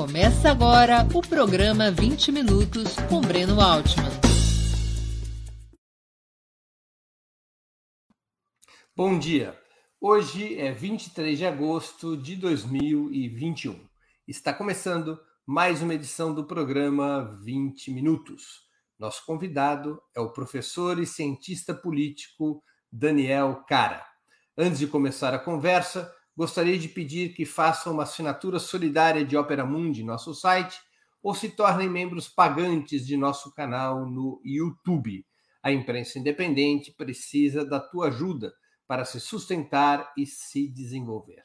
Começa agora o programa 20 Minutos com Breno Altman. Bom dia. Hoje é 23 de agosto de 2021. Está começando mais uma edição do programa 20 Minutos. Nosso convidado é o professor e cientista político Daniel Cara. Antes de começar a conversa, gostaria de pedir que façam uma assinatura solidária de Opera Mundi nosso site ou se tornem membros pagantes de nosso canal no YouTube. A imprensa independente precisa da tua ajuda para se sustentar e se desenvolver.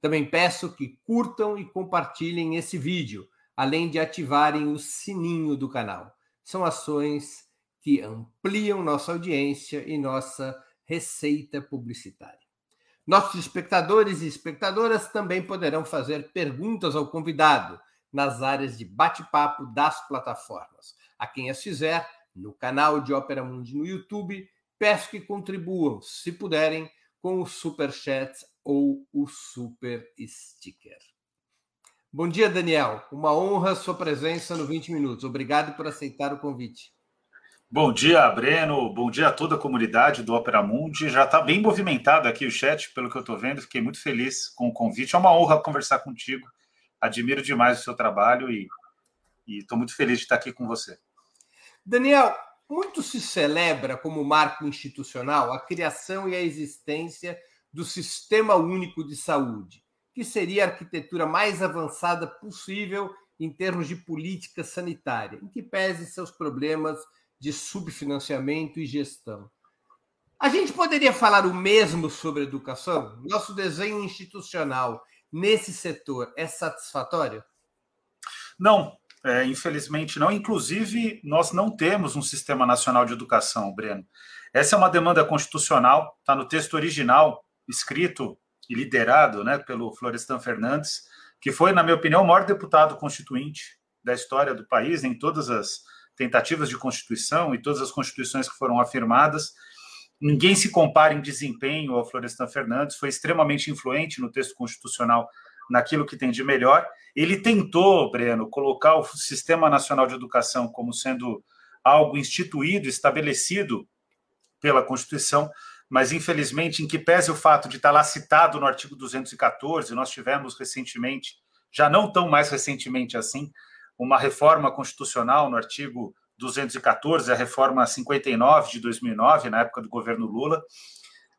Também peço que curtam e compartilhem esse vídeo, além de ativarem o sininho do canal. São ações que ampliam nossa audiência e nossa receita publicitária. Nossos espectadores e espectadoras também poderão fazer perguntas ao convidado nas áreas de bate-papo das plataformas. A quem as fizer, no canal de Ópera Mundi no YouTube, peço que contribuam, se puderem, com o Super Chat ou o Super Sticker. Bom dia, Daniel. Uma honra sua presença no 20 Minutos. Obrigado por aceitar o convite. Bom dia, Breno. Bom dia a toda a comunidade do Opera Mundi. Já está bem movimentado aqui o chat, pelo que eu estou vendo. Fiquei muito feliz com o convite. É uma honra conversar contigo. Admiro demais o seu trabalho e estou muito feliz de estar aqui com você. Daniel, muito se celebra como marco institucional a criação e a existência do Sistema Único de Saúde, que seria a arquitetura mais avançada possível em termos de política sanitária, em que pese seus problemas de subfinanciamento e gestão. A gente poderia falar o mesmo sobre educação? Nosso desenho institucional nesse setor é satisfatório? Não, é, infelizmente não. Inclusive, nós não temos um sistema nacional de educação, Breno. Essa é uma demanda constitucional, está no texto original, escrito e liderado né, pelo Florestan Fernandes, que foi, na minha opinião, o maior deputado constituinte da história do país, em todas as tentativas de constituição e todas as constituições que foram afirmadas. Ninguém se compara em desempenho ao Florestan Fernandes, foi extremamente influente no texto constitucional naquilo que tem de melhor. Ele tentou, Breno, colocar o Sistema Nacional de Educação como sendo algo instituído, estabelecido pela Constituição, mas infelizmente, em que pese o fato de estar lá citado no artigo 214, nós tivemos recentemente, já não tão mais recentemente assim, uma reforma constitucional no artigo 214, a reforma 59 de 2009, na época do governo Lula.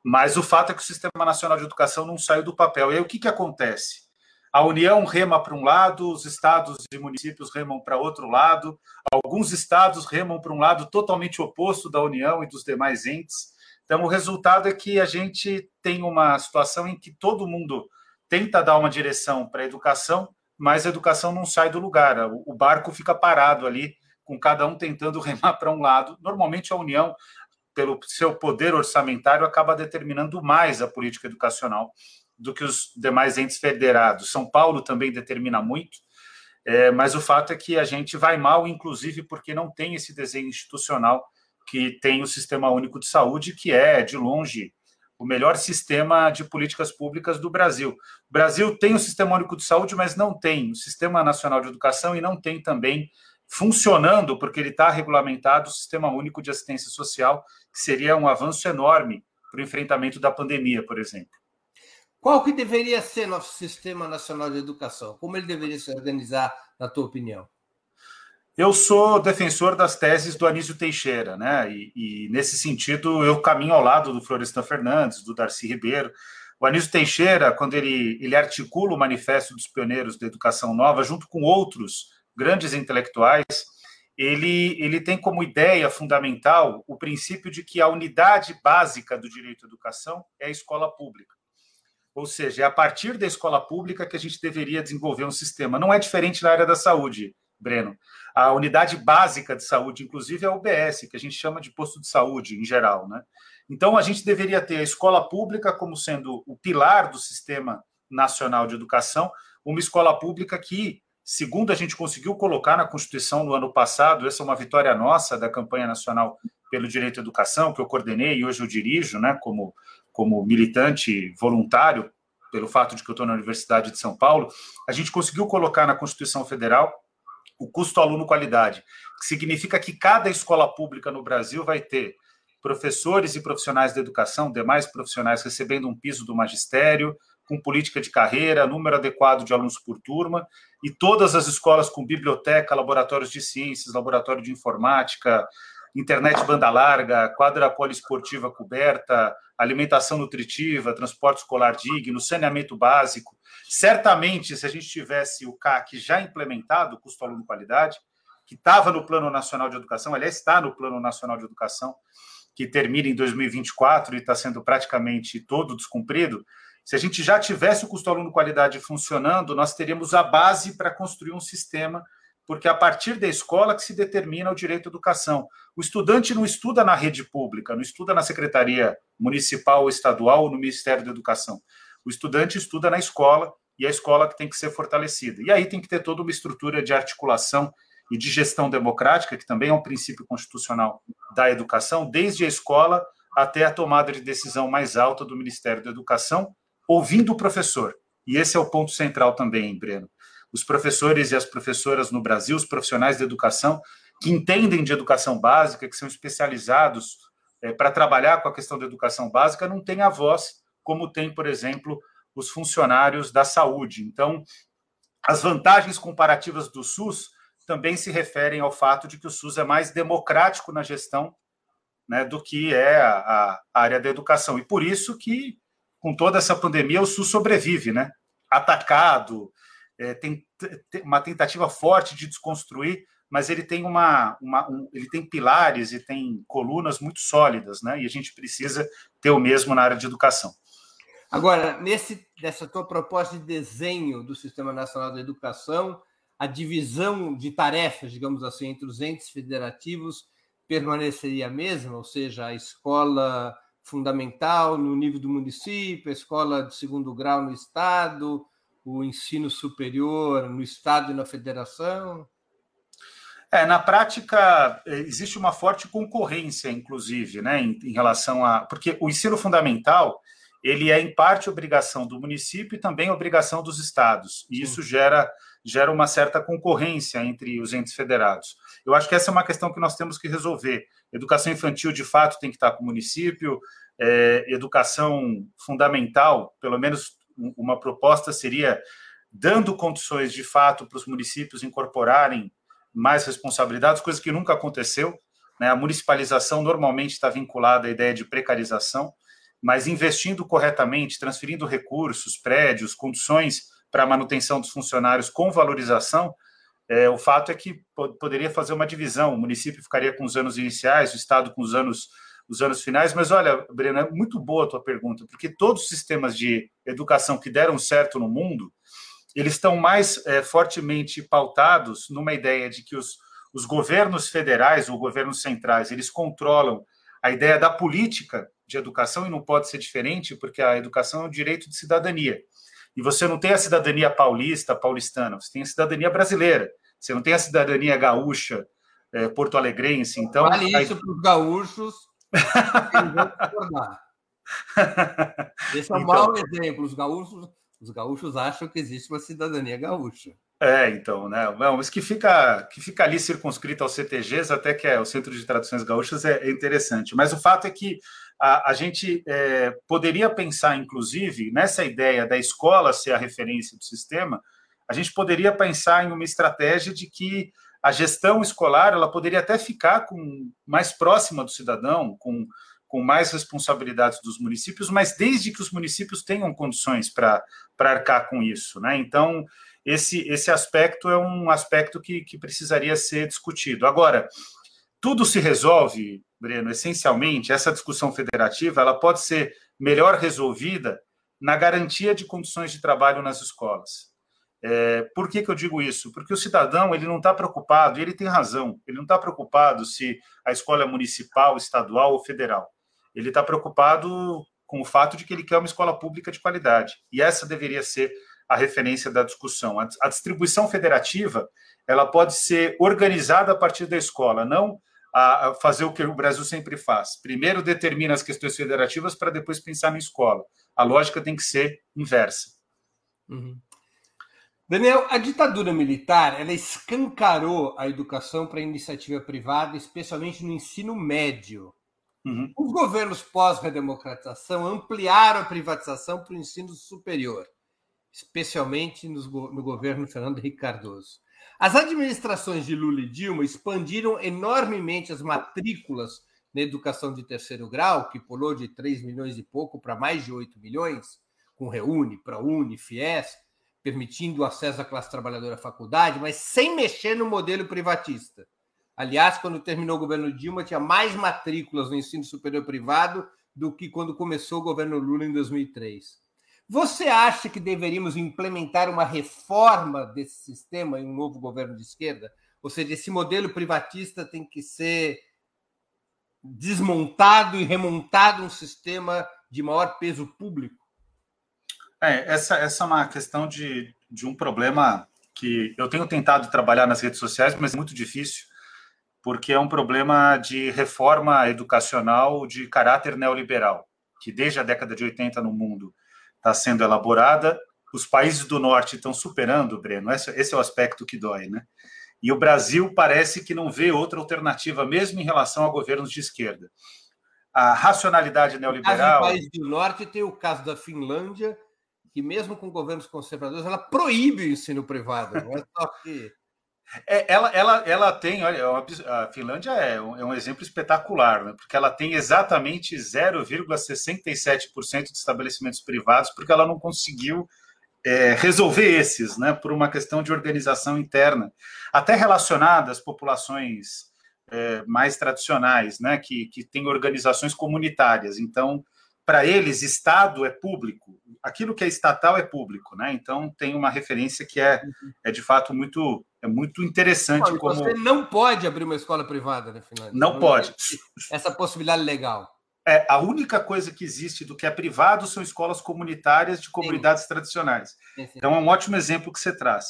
Mas o fato é que o Sistema Nacional de Educação não saiu do papel. E aí o que, que acontece? A União rema para um lado, os estados e municípios remam para outro lado, alguns estados remam para um lado totalmente oposto da União e dos demais entes. Então, o resultado é que a gente tem uma situação em que todo mundo tenta dar uma direção para a educação, mas a educação não sai do lugar, o barco fica parado ali, com cada um tentando remar para um lado. Normalmente a União, pelo seu poder orçamentário, acaba determinando mais a política educacional do que os demais entes federados. São Paulo também determina muito, é, mas o fato é que a gente vai mal, inclusive porque não tem esse desenho institucional que tem o Sistema Único de Saúde, que é, de longe, o melhor sistema de políticas públicas do Brasil. O Brasil tem o Sistema Único de Saúde, mas não tem o Sistema Nacional de Educação e não tem também funcionando, porque ele está regulamentado, o Sistema Único de Assistência Social, que seria um avanço enorme para o enfrentamento da pandemia, por exemplo. Qual que deveria ser nosso Sistema Nacional de Educação? Como ele deveria se organizar, na tua opinião? Eu sou defensor das teses do Anísio Teixeira, né? E, e, nesse sentido eu caminho ao lado do Florestan Fernandes, do Darcy Ribeiro. O Anísio Teixeira, quando ele, ele articula o Manifesto dos Pioneiros da Educação Nova, junto com outros grandes intelectuais, ele, ele tem como ideia fundamental o princípio de que a unidade básica do direito à educação é a escola pública. Ou seja, é a partir da escola pública que a gente deveria desenvolver um sistema. Não é diferente na área da saúde Breno. A unidade básica de saúde, inclusive, é a UBS, que a gente chama de posto de saúde em geral, né? Então, a gente deveria ter a escola pública como sendo o pilar do sistema nacional de educação, uma escola pública que, segundo a gente conseguiu colocar na Constituição no ano passado, essa é uma vitória nossa da campanha nacional pelo direito à educação, que eu coordenei e hoje eu dirijo, né, como, como militante voluntário pelo fato de que eu estou na Universidade de São Paulo, a gente conseguiu colocar na Constituição Federal o custo aluno qualidade, que significa que cada escola pública no Brasil vai ter professores e profissionais da educação, demais profissionais recebendo um piso do magistério, com política de carreira, número adequado de alunos por turma, e todas as escolas com biblioteca, laboratórios de ciências, laboratório de informática, internet banda larga, quadra poliesportiva coberta, alimentação nutritiva, transporte escolar digno, saneamento básico. Certamente, se a gente tivesse o CAC já implementado, custo aluno qualidade, que estava no Plano Nacional de Educação, aliás, está no Plano Nacional de Educação, que termina em 2024 e está sendo praticamente todo descumprido, se a gente já tivesse o custo aluno qualidade funcionando, nós teríamos a base para construir um sistema porque é a partir da escola que se determina o direito à educação. O estudante não estuda na rede pública, não estuda na secretaria municipal ou estadual ou no Ministério da Educação. O estudante estuda na escola e é a escola que tem que ser fortalecida. E aí tem que ter toda uma estrutura de articulação e de gestão democrática, que também é um princípio constitucional da educação, desde a escola até a tomada de decisão mais alta do Ministério da Educação, ouvindo o professor. E esse é o ponto central também, Breno os professores e as professoras no Brasil, os profissionais da educação, que entendem de educação básica, que são especializados é, para trabalhar com a questão da educação básica, não têm a voz como tem, por exemplo, os funcionários da saúde. Então, as vantagens comparativas do SUS também se referem ao fato de que o SUS é mais democrático na gestão né, do que é a, a, área da educação. E por isso que, com toda essa pandemia, o SUS sobrevive, né? Atacado, é, tem, uma tentativa forte de desconstruir, mas ele tem uma, uma um, ele tem pilares e tem colunas muito sólidas, né? E a gente precisa ter o mesmo na área de educação. Agora, nesse nessa tua proposta de desenho do Sistema Nacional da Educação, a divisão de tarefas, digamos assim, entre os entes federativos permaneceria a mesma, ou seja, a escola fundamental no nível do município, a escola de segundo grau no estado, o ensino superior no Estado e na federação? É, na prática, existe uma forte concorrência, inclusive, né, em, em, relação a. Porque o ensino fundamental ele é, em parte, obrigação do município e também obrigação dos estados. E isso gera, gera uma certa concorrência entre os entes federados. Eu acho que essa é uma questão que nós temos que resolver. Educação infantil, de fato, tem que estar com o município, é, educação fundamental, pelo menos uma proposta seria dando condições de fato para os municípios incorporarem mais responsabilidades, coisa que nunca aconteceu. Né? A municipalização normalmente está vinculada à ideia de precarização, mas investindo corretamente, transferindo recursos, prédios, condições para a manutenção dos funcionários com valorização, é, o fato é que poderia fazer uma divisão. O município ficaria com os anos iniciais, o Estado com os anos os anos finais. Mas olha, Breno, é muito boa a tua pergunta, porque todos os sistemas de educação que deram certo no mundo, eles estão mais é, fortemente pautados numa ideia de que os, os governos federais ou governos centrais, eles controlam a ideia da política de educação e não pode ser diferente, porque a educação é um direito de cidadania. E você não tem a cidadania paulista, paulistana, você tem a cidadania brasileira. Você não tem a cidadania gaúcha, é, porto-alegrense. Então, vale isso para os gaúchos Esse é um então, mau exemplo. Os gaúchos, os gaúchos acham que existe uma cidadania gaúcha. É, então, né? Mas que fica, que fica ali circunscrito aos CTGs, até que é o Centro de Traduções Gaúchas, é, é interessante. Mas o fato é que a, a gente é, poderia pensar, inclusive, nessa ideia da escola ser a referência do sistema, a gente poderia pensar em uma estratégia de que a gestão escolar ela poderia até ficar com mais próxima do cidadão, com, com mais responsabilidades dos municípios, mas desde que os municípios tenham condições para arcar com isso. Né? Então, esse, esse aspecto é um aspecto que, que precisaria ser discutido. Agora, tudo se resolve, Breno, essencialmente, essa discussão federativa ela pode ser melhor resolvida na garantia de condições de trabalho nas escolas. É, por que, que eu digo isso? Porque o cidadão ele não está preocupado, e ele tem razão, ele não está preocupado se a escola é municipal, estadual ou federal. Ele está preocupado com o fato de que ele quer uma escola pública de qualidade. E essa deveria ser a referência da discussão. A, a distribuição federativa ela pode ser organizada a partir da escola, não a, a fazer o que o Brasil sempre faz. Primeiro determina as questões federativas para depois pensar na escola. a lógica tem que ser inversa. Uhum. Daniel, a ditadura militar ela escancarou a educação para a iniciativa privada, especialmente no ensino médio. Uhum. Os governos pós-redemocratização ampliaram a privatização para o ensino superior, especialmente no, no governo Fernando Henrique Cardoso. As administrações de Lula e Dilma expandiram enormemente as matrículas na educação de terceiro grau, que pulou de 3 milhões e pouco para mais de 8 milhões, com Reúne, ProUni, FIES, permitindo o acesso à classe trabalhadora à faculdade, mas sem mexer no modelo privatista. Aliás, quando terminou o governo Dilma, tinha mais matrículas no ensino superior privado do que quando começou o governo Lula em 2003. Você acha que deveríamos implementar uma reforma desse sistema em um novo governo de esquerda? Ou seja, esse modelo privatista tem que ser desmontado e remontado um sistema de maior peso público? É, essa, essa é uma questão de, de um problema que eu tenho tentado trabalhar nas redes sociais, mas é muito difícil, porque é um problema de reforma educacional de caráter neoliberal, que desde a década de 80 no mundo está sendo elaborada. Os países do norte estão superando, Breno, esse, esse é o aspecto que dói, né? E o Brasil parece que não vê outra alternativa, mesmo em relação a governos de esquerda. A racionalidade neoliberal. No país do norte tem o caso da Finlândia, que mesmo com governos conservadores, ela proíbe o ensino privado. Não é só que. É, ela, ela, ela tem, olha, é a Finlândia é um, é um exemplo espetacular, né? porque ela tem exatamente 0,67% de estabelecimentos privados, porque ela não conseguiu é, resolver esses, né, por uma questão de organização interna, até relacionada às populações é, mais tradicionais, né, que, que têm organizações comunitárias. Então, para eles, Estado é público, aquilo que é estatal é público, né? Então tem uma referência que é, é de fato muito é muito interessante. Como... Você não pode abrir uma escola privada, né, Finlândia? Não, não pode. Essa possibilidade legal. É, a única coisa que existe do que é privado são escolas comunitárias de comunidades sim. tradicionais. Sim, sim. Então é um ótimo exemplo que você traz.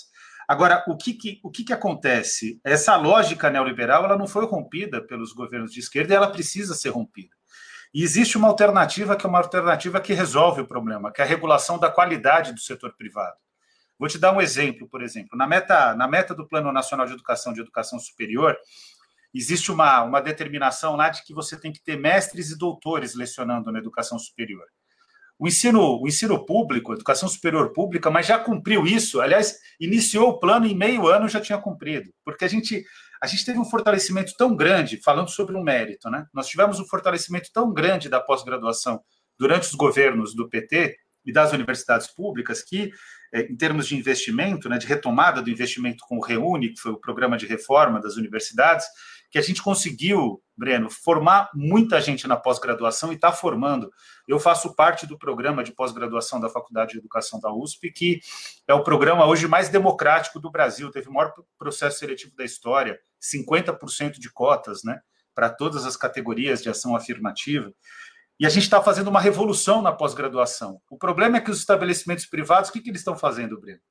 Agora, o que, que, o que, que acontece? Essa lógica neoliberal ela não foi rompida pelos governos de esquerda e ela precisa ser rompida. E existe uma alternativa que é uma alternativa que resolve o problema, que é a regulação da qualidade do setor privado. Vou te dar um exemplo, por exemplo. Na meta, na meta do Plano Nacional de Educação de Educação Superior, existe uma, uma determinação lá de que você tem que ter mestres e doutores lecionando na educação superior. O ensino, o ensino público, a educação superior pública, mas já cumpriu isso. Aliás, iniciou o plano em meio ano já tinha cumprido, porque a gente a gente teve um fortalecimento tão grande, falando sobre um mérito, né? Nós tivemos um fortalecimento tão grande da pós-graduação durante os governos do PT e das universidades públicas que, eh, em termos de investimento, né, de retomada do investimento com o Reúne, que foi o programa de reforma das universidades, que a gente conseguiu, Breno, formar muita gente na pós-graduação e está formando. Eu faço parte do programa de pós-graduação da Faculdade de Educação da USP, que é o programa hoje mais democrático do Brasil, teve o maior processo seletivo da história, 50% de cotas, né, para todas as categorias de ação afirmativa. E a gente está fazendo uma revolução na pós-graduação. O problema é que os estabelecimentos privados, o que, que eles estão fazendo, Breno?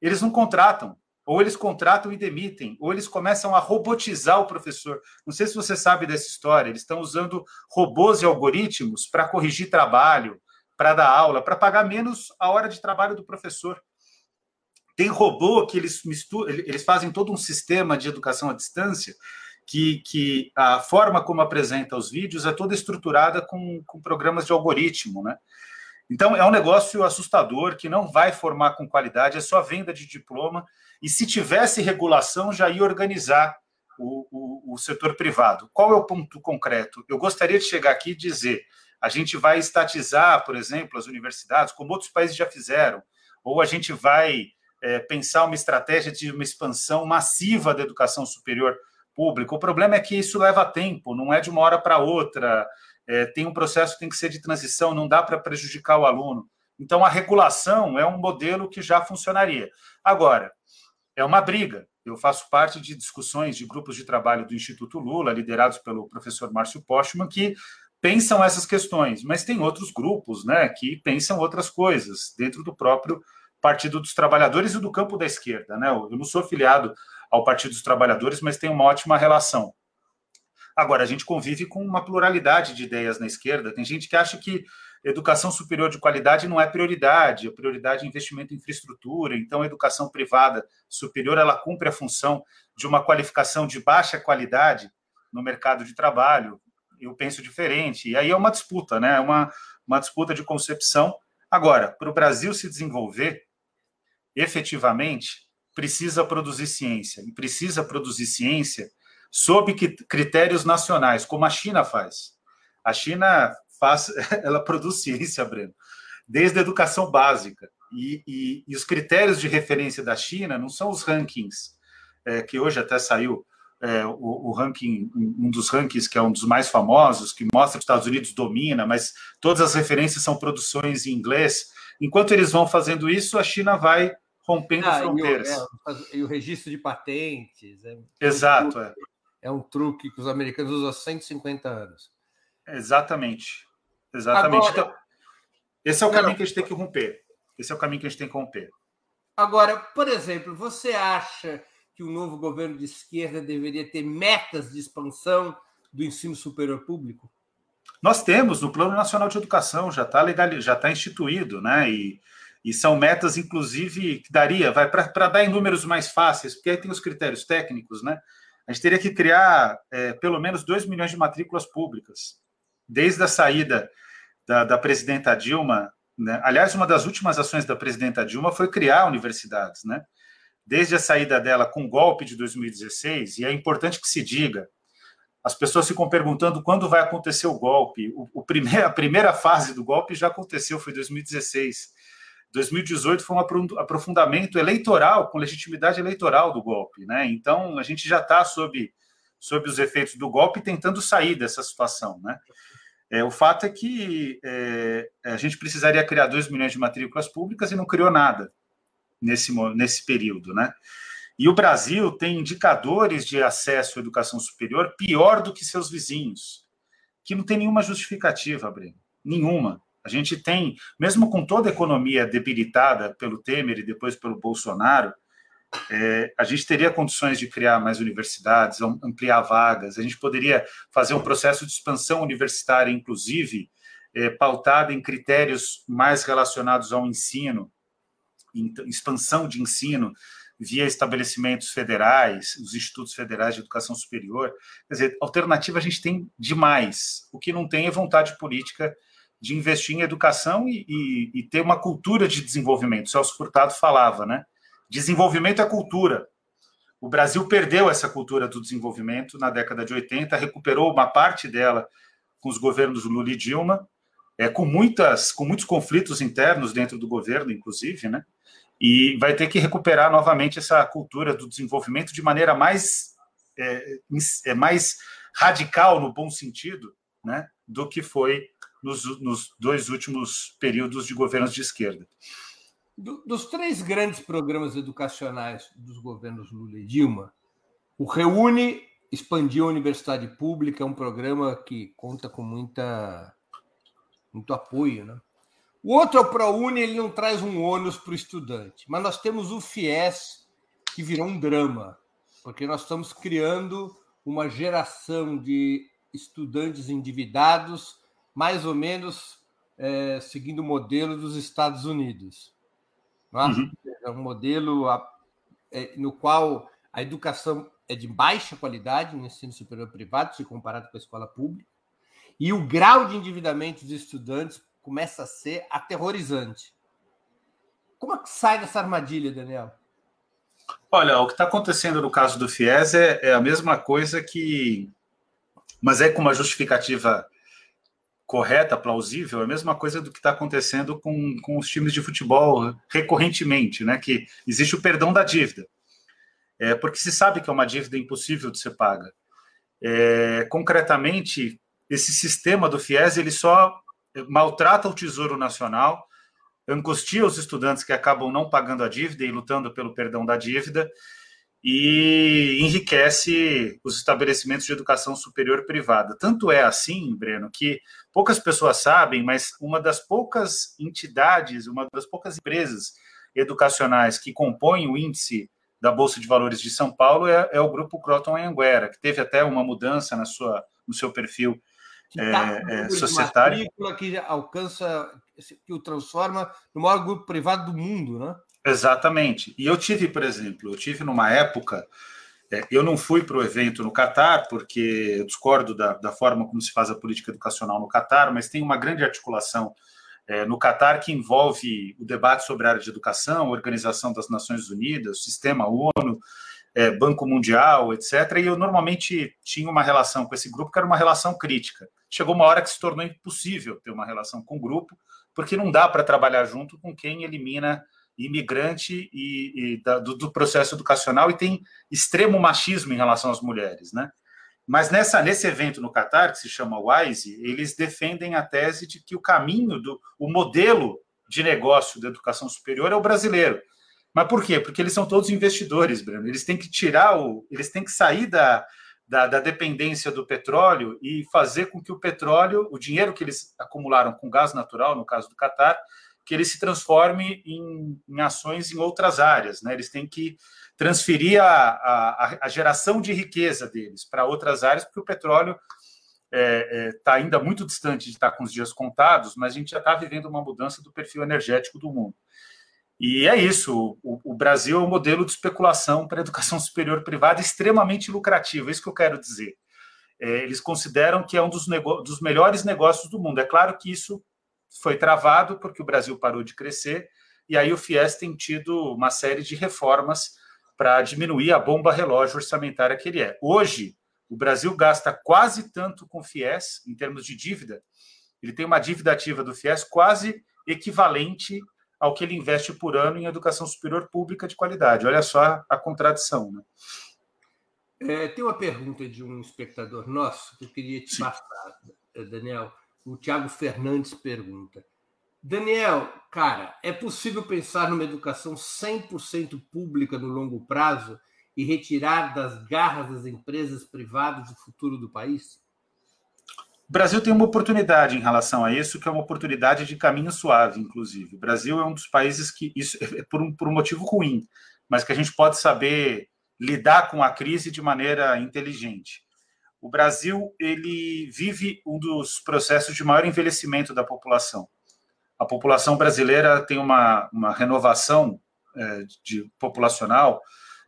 Eles não contratam, ou eles contratam e demitem, ou eles começam a robotizar o professor. Não sei se você sabe dessa história, eles estão usando robôs e algoritmos para corrigir trabalho, para dar aula, para pagar menos a hora de trabalho do professor. Tem robô que eles misturam, eles fazem todo um sistema de educação à distância que, que a forma como apresenta os vídeos é toda estruturada com, com programas de algoritmo, né? Então é um negócio assustador que não vai formar com qualidade, é só venda de diploma e se tivesse regulação, já ia organizar o, o, o setor privado. Qual é o ponto concreto? Eu gostaria de chegar aqui e dizer: a gente vai estatizar, por exemplo, as universidades, como outros países já fizeram, ou a gente vai é, pensar uma estratégia de uma expansão massiva da educação superior pública. O problema é que isso leva tempo, não é de uma hora para outra. É, tem um processo que tem que ser de transição, não dá para prejudicar o aluno. Então, a regulação é um modelo que já funcionaria. Agora, é uma briga. Eu faço parte de discussões de grupos de trabalho do Instituto Lula, liderados pelo professor Márcio Postman, que pensam essas questões, mas tem outros grupos né, que pensam outras coisas dentro do próprio Partido dos Trabalhadores e do campo da esquerda. Né? Eu não sou afiliado ao Partido dos Trabalhadores, mas tenho uma ótima relação. Agora, a gente convive com uma pluralidade de ideias na esquerda. Tem gente que acha que educação superior de qualidade não é prioridade, a prioridade é investimento em infraestrutura, então a educação privada superior ela cumpre a função de uma qualificação de baixa qualidade no mercado de trabalho. Eu penso diferente. E aí é uma disputa, né? É uma, uma disputa de concepção. Agora, para o Brasil se desenvolver efetivamente, precisa produzir ciência. E precisa produzir ciência sob critérios nacionais, como a China faz. A China faz, ela produz ciência, Breno, desde a educação básica. E, e, e os critérios de referência da China não são os rankings, é, que hoje até saiu é, o, o, ranking, um dos rankings que é um dos mais famosos, que mostra que os Estados Unidos domina, mas todas as referências são produções em inglês. Enquanto eles vão fazendo isso, a China vai rompendo ah, fronteiras. E o, é, e o, registro de patentes. É, Exato. É. é um truque que os americanos usam há 150 anos. Exatamente. Exatamente. Agora, então, esse é o caminho que a gente tem que romper. Esse é o caminho que a gente tem que romper. Agora, por exemplo, você acha que o novo governo de esquerda deveria ter metas de expansão do ensino superior público? Nós temos no Plano Nacional de Educação, já está legal, já está instituído, né? E, e são metas, inclusive, que daria, vai para dar em números mais fáceis, porque aí tem os critérios técnicos, né? A gente teria que criar é, pelo menos 2 milhões de matrículas públicas desde a saída da, da presidenta Dilma, né? aliás, uma das últimas ações da presidenta Dilma foi criar universidades, né? Desde a saída dela com o golpe de 2016, e é importante que se diga, as pessoas ficam perguntando quando vai acontecer o golpe. O, o primeir, a primeira fase do golpe já aconteceu, foi 2016. 2018 foi um aprofundamento eleitoral, com legitimidade eleitoral do golpe. Né? Então, a gente já está sob, sob os efeitos do golpe tentando sair dessa situação. Né? É, o fato é que é, a gente precisaria criar 2 milhões de matrículas públicas e não criou nada nesse, nesse período, né? E o Brasil tem indicadores de acesso à educação superior pior do que seus vizinhos, que não tem nenhuma justificativa, Breno, nenhuma. A gente tem, mesmo com toda a economia debilitada pelo Temer e depois pelo Bolsonaro, é, a gente teria condições de criar mais universidades, ampliar vagas, a gente poderia fazer um processo de expansão universitária, inclusive, é, pautado em critérios mais relacionados ao ensino, expansão de ensino via estabelecimentos federais, os institutos federais de educação superior. Quer dizer, alternativa a gente tem demais. O que não tem é vontade política de investir em educação e, e, e ter uma cultura de desenvolvimento. O Celso Furtado falava, né? Desenvolvimento é cultura. O Brasil perdeu essa cultura do desenvolvimento na década de 80, recuperou uma parte dela com os governos Lula e Dilma, é, com, muitas, com muitos conflitos internos dentro do governo, inclusive, né? E vai ter que recuperar novamente essa cultura do desenvolvimento de maneira mais, é, é mais radical, no bom sentido, né? Do que foi nos, nos dois últimos períodos de governos de esquerda. Do, dos três grandes programas educacionais dos governos Lula e Dilma, o Reúne expandiu a universidade pública, é um programa que conta com muita, muito apoio. Né? O outro é o ProUni, ele não traz um ônus para o estudante, mas nós temos o FIES, que virou um drama, porque nós estamos criando uma geração de estudantes endividados, mais ou menos é, seguindo o modelo dos Estados Unidos. É? Uhum. É um modelo é, no qual a educação é de baixa qualidade no ensino superior privado, se comparado com a escola pública, e o grau de endividamento dos estudantes começa a ser aterrorizante. Como é que sai dessa armadilha, Daniel? Olha, o que está acontecendo no caso do FIES é, é, a mesma coisa que. Mas é com uma justificativa correta, plausível, é a mesma coisa do que está acontecendo com, com os times de futebol recorrentemente, né? Que existe o perdão da dívida. É, porque se sabe que é uma dívida impossível de ser paga. É, concretamente, esse sistema do FIES ele só maltrata o Tesouro Nacional, angustia os estudantes que acabam não pagando a dívida e lutando pelo perdão da dívida, e enriquece os estabelecimentos de educação superior privada. Tanto é assim, Breno, que poucas pessoas sabem, mas uma das poucas entidades, uma das poucas empresas educacionais que compõem o índice da Bolsa de Valores de São Paulo é, é o grupo Croton Anguera, que teve até uma mudança na sua, no seu perfil tá é, societário. Que alcança, que o transforma no maior grupo privado do mundo, né? Exatamente. E eu tive, por exemplo, eu tive numa época, é, eu não fui para o evento no Catar, porque eu discordo da, da forma como se faz a política educacional no Catar, mas tem uma grande articulação é, no Catar que envolve o debate sobre a área de educação, Organização das Nações Unidas, Sistema ONU, é, Banco Mundial, etc. E eu normalmente tinha uma relação com esse grupo que era uma relação crítica. Chegou uma hora que se tornou impossível ter uma relação com o grupo, porque não dá para trabalhar junto com quem elimina imigrante e, e da, do, do, processo educacional e tem extremo machismo em relação às mulheres, né? Mas nessa, nesse evento no Catar, que se chama WISE, eles defendem a tese de que o caminho, do, o modelo de negócio da educação superior é o brasileiro. Mas por quê? Porque eles são todos investidores, Breno. Eles têm que tirar o. Eles têm que sair da, da, da, dependência do petróleo e fazer com que o petróleo, o dinheiro que eles acumularam com gás natural, no caso do Catar, que ele se transforme em, em ações em outras áreas. Né? Eles têm que transferir a, a, a geração de riqueza deles para outras áreas, porque o petróleo está é, é, tá ainda muito distante de estar com os dias contados, mas a gente já está vivendo uma mudança do perfil energético do mundo. E é isso, o, o Brasil é um modelo de especulação para a educação superior privada extremamente lucrativo, é isso que eu quero dizer. É, eles consideram que é um dos, dos melhores negócios do mundo. É claro que isso foi travado porque o Brasil parou de crescer, e aí o FIES tem tido uma série de reformas para diminuir a bomba relógio orçamentária que ele é. Hoje, o Brasil gasta quase tanto com FIES, em termos de dívida, ele tem uma dívida ativa do FIES quase equivalente ao que ele investe por ano em educação superior pública de qualidade. Olha só a contradição. Né? É, tem uma pergunta de um espectador nosso que eu queria te Sim. passar, Daniel. O Tiago Fernandes pergunta. Daniel, cara, é possível pensar numa educação 100% pública no longo prazo e retirar das garras das empresas privadas o futuro do país? O Brasil tem uma oportunidade em relação a isso, que é uma oportunidade de caminho suave, inclusive. O Brasil é um dos países que, isso é por um, por um motivo ruim, mas que a gente pode saber lidar com a crise de maneira inteligente. O Brasil ele vive um dos processos de maior envelhecimento da população. A população brasileira tem uma, uma renovação é, de populacional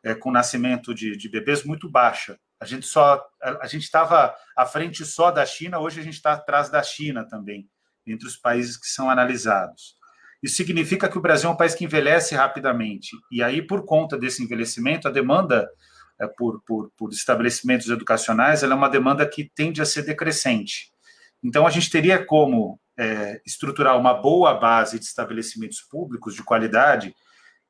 é, com nascimento de, de bebês muito baixa. A gente só a, a gente estava à frente só da China, hoje a gente está atrás da China também, entre os países que são analisados. Isso significa que o Brasil é um país que envelhece rapidamente. E aí, por conta desse envelhecimento, a demanda por, por, por estabelecimentos educacionais é uma demanda que tende a ser decrescente. Então, a gente teria como é, estruturar uma boa base de estabelecimentos públicos de qualidade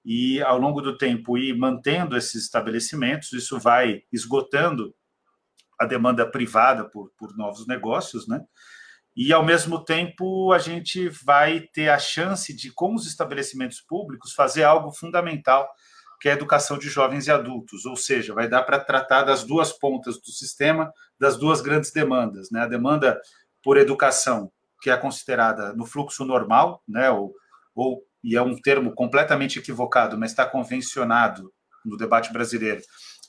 e, ao longo do tempo, ir mantendo esses estabelecimentos, isso vai esgotando a demanda privada por, por novos negócios, né? E, ao mesmo tempo, a gente vai ter a chance de, com os estabelecimentos públicos, fazer algo fundamental, que é a educação de jovens e adultos. Ou seja, vai dar para tratar das duas pontas do sistema, das duas grandes demandas, né? A demanda por educação, que é considerada no fluxo normal, né? Ou, ou e é um termo completamente equivocado, mas está convencionado no debate brasileiro.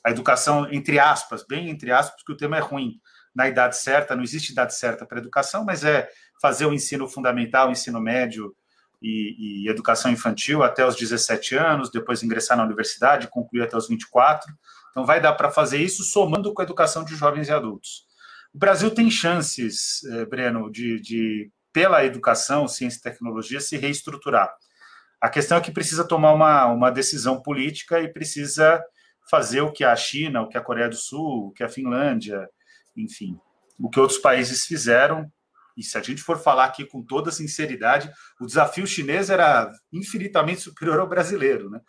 A educação, entre aspas, bem entre aspas, porque o tema é ruim, na idade certa, não existe idade certa para educação, mas é fazer o ensino fundamental, o ensino médio e, e, educação infantil até os 17 anos, depois ingressar na universidade, concluir até os 24. Então, vai dar para fazer isso somando com a educação de jovens e adultos. O Brasil tem chances, eh, Breno, de, de, pela educação, ciência e tecnologia, se reestruturar. A questão é que precisa tomar uma, uma decisão política e precisa fazer o que a China, o que a Coreia do Sul, o que a Finlândia, enfim, o que outros países fizeram. E se a gente for falar aqui com toda sinceridade, o desafio chinês era infinitamente superior ao brasileiro, né?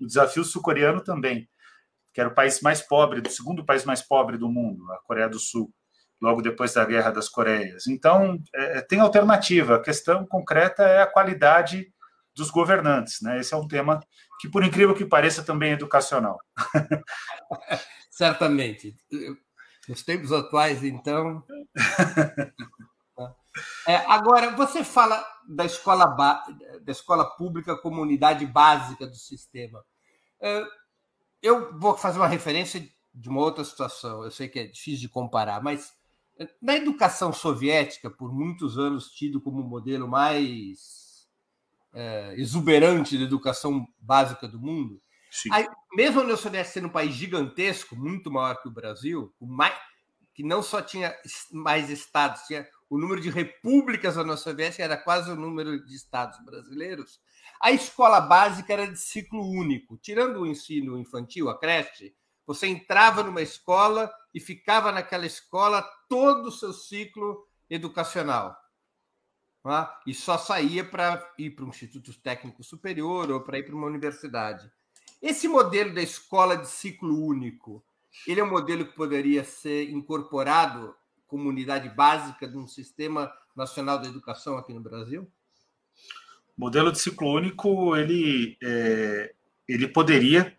O desafio sul-coreano também, que era o país mais pobre, o segundo país mais pobre do mundo, a Coreia do Sul, logo depois da Guerra das Coreias. Então, é, tem alternativa. A questão concreta é a qualidade dos governantes. Né? Esse é um tema que, por incrível que pareça, também é educacional. Certamente. Nos tempos atuais, então. É, agora, você fala da escola, da escola pública como unidade básica do sistema. É, eu vou fazer uma referência de uma outra situação. Eu sei que é difícil de comparar, mas Na educação soviética, por muitos anos tido como o modelo mais é, exuberante da educação básica do mundo, Aí, mesmo a União Soviética sendo um país gigantesco, muito maior que o Brasil, mais, que não só tinha mais estados, tinha o número de repúblicas da União Soviética era quase o número de estados brasileiros. A escola básica era de ciclo único, tirando o ensino infantil, a creche, você entrava numa escola e ficava naquela escola todo o seu ciclo educacional. É? E só saía para ir para um instituto técnico superior ou para ir para uma universidade. Esse modelo da escola de ciclo único, ele é um modelo que poderia ser incorporado como unidade básica de um sistema nacional de educação aqui no Brasil? O modelo de ciclo único, ele, é, ele poderia.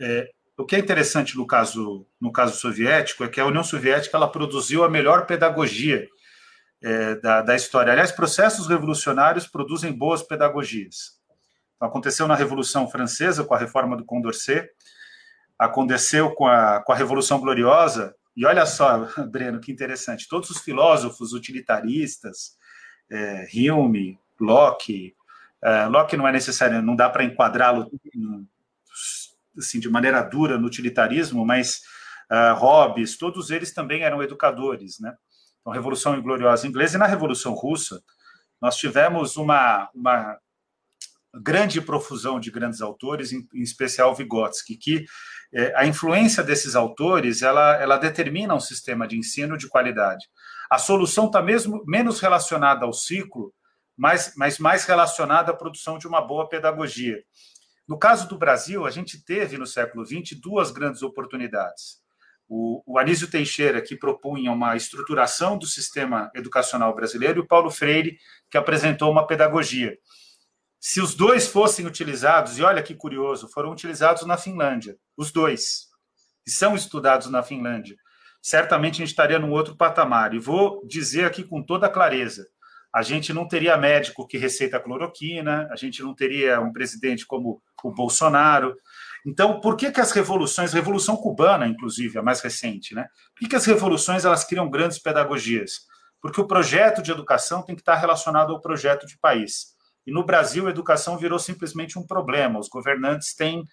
É, o que é interessante no caso, no caso soviético é que a União Soviética ela produziu a melhor pedagogia é, da, da história. Aliás, processos revolucionários produzem boas pedagogias. Então, aconteceu na Revolução Francesa, com a reforma do Condorcet, aconteceu com a, com a Revolução Gloriosa, e olha só, Breno, que interessante, todos os filósofos utilitaristas, é, Hume, Locke, é, Locke não é necessário, não dá para enquadrá-lo assim, de maneira dura no utilitarismo, mas uh, Hobbes, todos eles também eram educadores, né? Então, Revolução Gloriosa Inglesa e na Revolução Russa, nós tivemos uma, uma grande profusão de grandes autores, em, em especial Vygotsky, que é, a influência desses autores ela, ela determina um sistema de ensino de qualidade. A solução está mesmo menos relacionada ao ciclo, mas, mas mais relacionada à produção de uma boa pedagogia. No caso do Brasil, a gente teve no século XX duas grandes oportunidades. O, o Anísio Teixeira, que propunha uma estruturação do sistema educacional brasileiro, e o Paulo Freire, que apresentou uma pedagogia. Se os dois fossem utilizados, e olha que curioso, foram utilizados na Finlândia, os dois, e são estudados na Finlândia, certamente a gente estaria num outro patamar. E vou dizer aqui com toda clareza: a gente não teria médico que receita cloroquina, a gente não teria um presidente como o Bolsonaro. Então, por que, que as revoluções, Revolução Cubana, inclusive, a mais recente, né? Por que, que as revoluções elas criam grandes pedagogias? Porque o projeto de educação tem que estar relacionado ao projeto de país. E no Brasil, a educação virou simplesmente um problema. Os governantes têm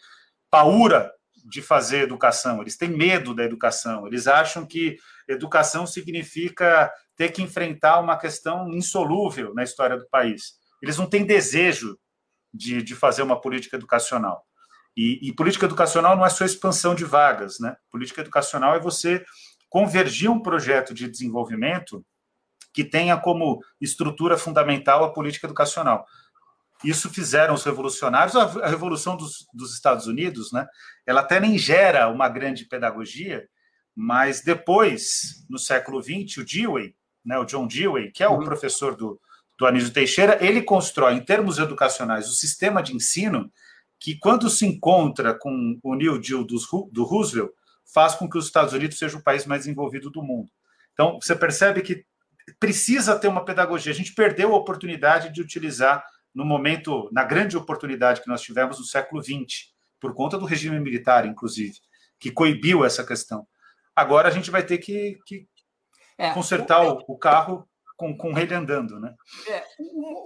paura de fazer educação, eles têm medo da educação, eles acham que educação significa ter que enfrentar uma questão insolúvel na história do país. Eles não têm desejo de, de fazer uma política educacional. E, e, política educacional não é só expansão de vagas, né? Política educacional é você convergir um projeto de desenvolvimento que tenha como estrutura fundamental a política educacional. Isso fizeram os revolucionários. A Revolução dos, dos Estados Unidos, né, ela até nem gera uma grande pedagogia, mas depois, no século XX, o Dewey, né, o John Dewey, que é o uhum. professor do, do Anísio Teixeira, ele constrói, em termos educacionais, o sistema de ensino que, quando se encontra com o New Deal do, do Roosevelt, faz com que os Estados Unidos seja o país mais desenvolvido do mundo. Então, você percebe que precisa ter uma pedagogia. A gente perdeu a oportunidade de utilizar no momento, na grande oportunidade que nós tivemos no século XX, por conta do regime militar, inclusive, que coibiu essa questão. Agora a gente vai ter que, que é, consertar o, o, carro com, com ele andando, né? É,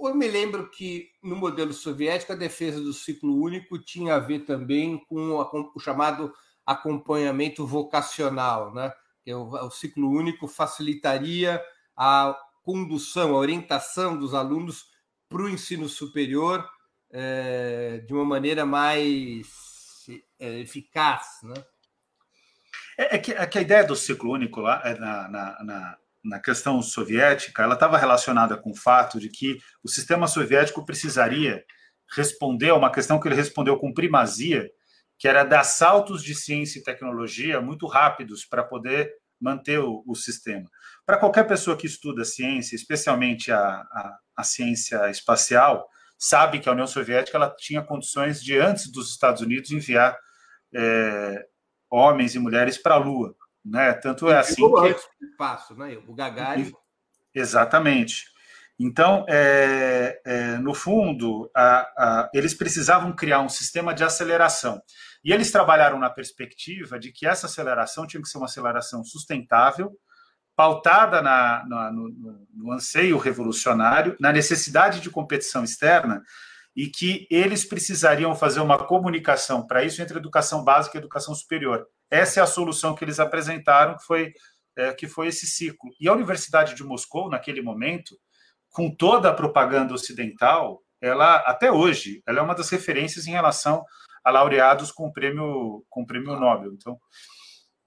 eu me lembro que no modelo soviético a defesa do ciclo único tinha a ver também com, a, com o chamado acompanhamento vocacional, né? Que o, o ciclo único facilitaria a condução, a orientação dos alunos para o ensino superior é, de uma maneira mais é, eficaz, né? É, é, que, é, que, a ideia do ciclo único lá é, na, na, na, na questão soviética, ela estava relacionada com o fato de que o sistema soviético precisaria responder a uma questão que ele respondeu com primazia, que era dar saltos de ciência e tecnologia muito rápidos para poder manter o, o sistema. Para qualquer pessoa que estuda ciência, especialmente a, a, a, ciência espacial, sabe que a União Soviética ela tinha condições de, antes dos Estados Unidos, enviar é, homens e mulheres para a Lua. Né? Tanto é assim que... Espaço, né? O Gagarin... Exatamente. Então, é, é, no fundo, a, a, eles precisavam criar um sistema de aceleração. E eles trabalharam na perspectiva de que essa aceleração tinha que ser uma aceleração sustentável, pautada na, na no, no, anseio revolucionário, na necessidade de competição externa, e que eles precisariam fazer uma comunicação para isso entre educação básica e educação superior. Essa é a solução que eles apresentaram, que foi, é, que foi esse ciclo. E a Universidade de Moscou, naquele momento, com toda a propaganda ocidental, ela até hoje, ela é uma das referências em relação a laureados com o prêmio com o prêmio Nobel. Então,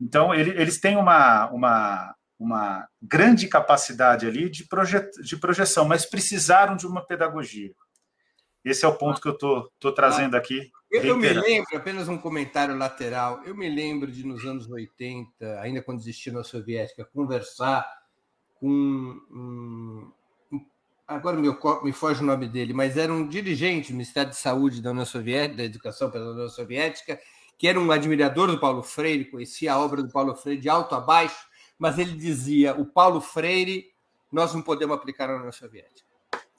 então ele, eles têm uma, uma, uma grande capacidade ali de, projet, de projeção, mas precisaram de uma pedagogia. Esse é o ponto que eu estou trazendo aqui. Eu, eu, me lembro, apenas um comentário lateral, eu me lembro de nos anos 80, ainda quando existia na Soviética, conversar com um, agora me, me foge o nome dele, mas era um dirigente do Ministério de Saúde da União Soviética, da Educação pela União Soviética, que era um admirador do Paulo Freire, conhecia a obra do Paulo Freire de alto a baixo, mas ele dizia: o Paulo Freire nós não podemos aplicar na União Soviética.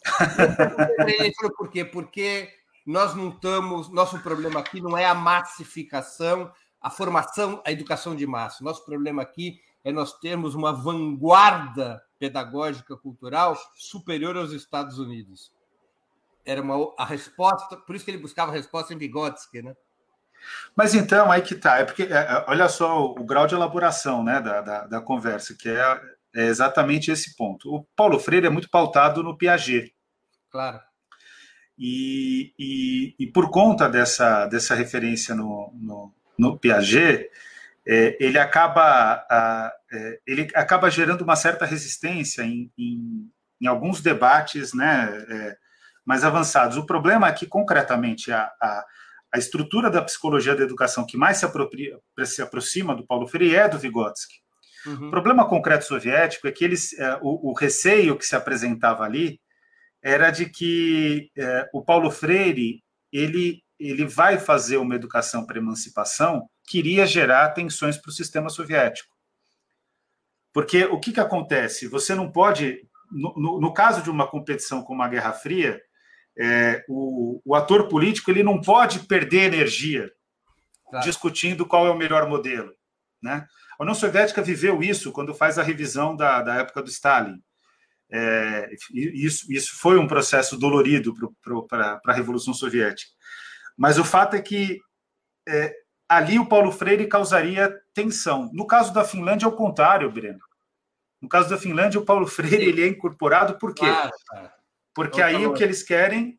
ele falou por quê? Porque nós não estamos. Nosso problema aqui não é a massificação, a formação, a educação de massa. Nosso problema aqui é nós termos uma vanguarda pedagógica cultural superior aos Estados Unidos. Era uma a resposta, por isso que ele buscava a resposta em Vygotsky, né? Mas então, aí que tá. É porque, é, é, olha só o, o, grau de elaboração né, da, da, da conversa, que é, é, exatamente esse ponto. O Paulo Freire é muito pautado no Piaget. Claro. E, e, e por conta dessa, dessa referência no, no, no Piaget, é, ele, acaba, a, é, ele acaba gerando uma certa resistência em, em, em alguns debates né, é, mais avançados. O problema é que, concretamente, a, a, a, estrutura da psicologia da educação que mais se, apropria, se aproxima do Paulo Freire é do Vygotsky. Uhum. O problema concreto soviético é que eles, é, o, o, receio que se apresentava ali era de que é, o Paulo Freire ele, ele vai fazer uma educação para emancipação queria gerar tensões para o sistema soviético. Porque o que, que acontece? Você não pode, no, no, no caso de uma competição como a Guerra Fria, é, o, o, ator político ele não pode perder energia claro. discutindo qual é o melhor modelo. Né? A União Soviética viveu isso quando faz a revisão da, da época do Stalin. É, isso, isso foi um processo dolorido para a Revolução Soviética. Mas o fato é que é, ali o Paulo Freire causaria tensão. No caso da Finlândia, é o contrário, Breno. No caso da Finlândia, o Paulo Freire ele é incorporado por quê? Claro, Porque aí o que eles querem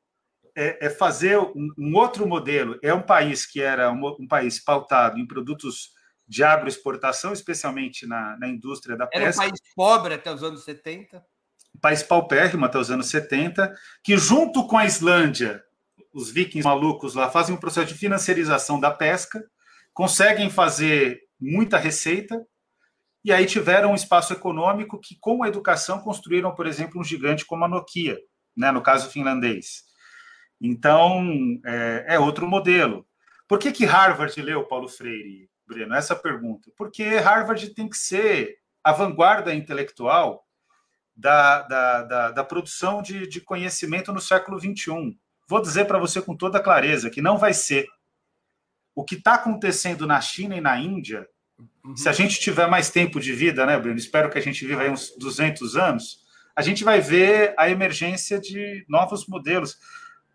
é, é fazer um, um, outro modelo. É um país que era um, um, país pautado em produtos de agroexportação, especialmente na, na indústria da pesca. Era um país pobre até os anos 70. Um país paupérrimo até os anos 70, que junto com a Islândia, os vikings malucos lá fazem um processo de financiarização da pesca, conseguem fazer muita receita, e aí tiveram um espaço econômico que, com a educação, construíram, por exemplo, um gigante como a Nokia, né, no caso finlandês. Então, é, é outro modelo. Por que, que Harvard leu Paulo Freire, Breno? Essa pergunta. Porque Harvard tem que ser a vanguarda intelectual da, da, da, da produção de, de conhecimento no século XXI. Vou dizer para você com toda clareza que não vai ser o que está acontecendo na China e na Índia, uhum. se a gente tiver mais tempo de vida, né, Bruno? Espero que a gente viva aí uns 200 anos. A gente vai ver a emergência de novos modelos.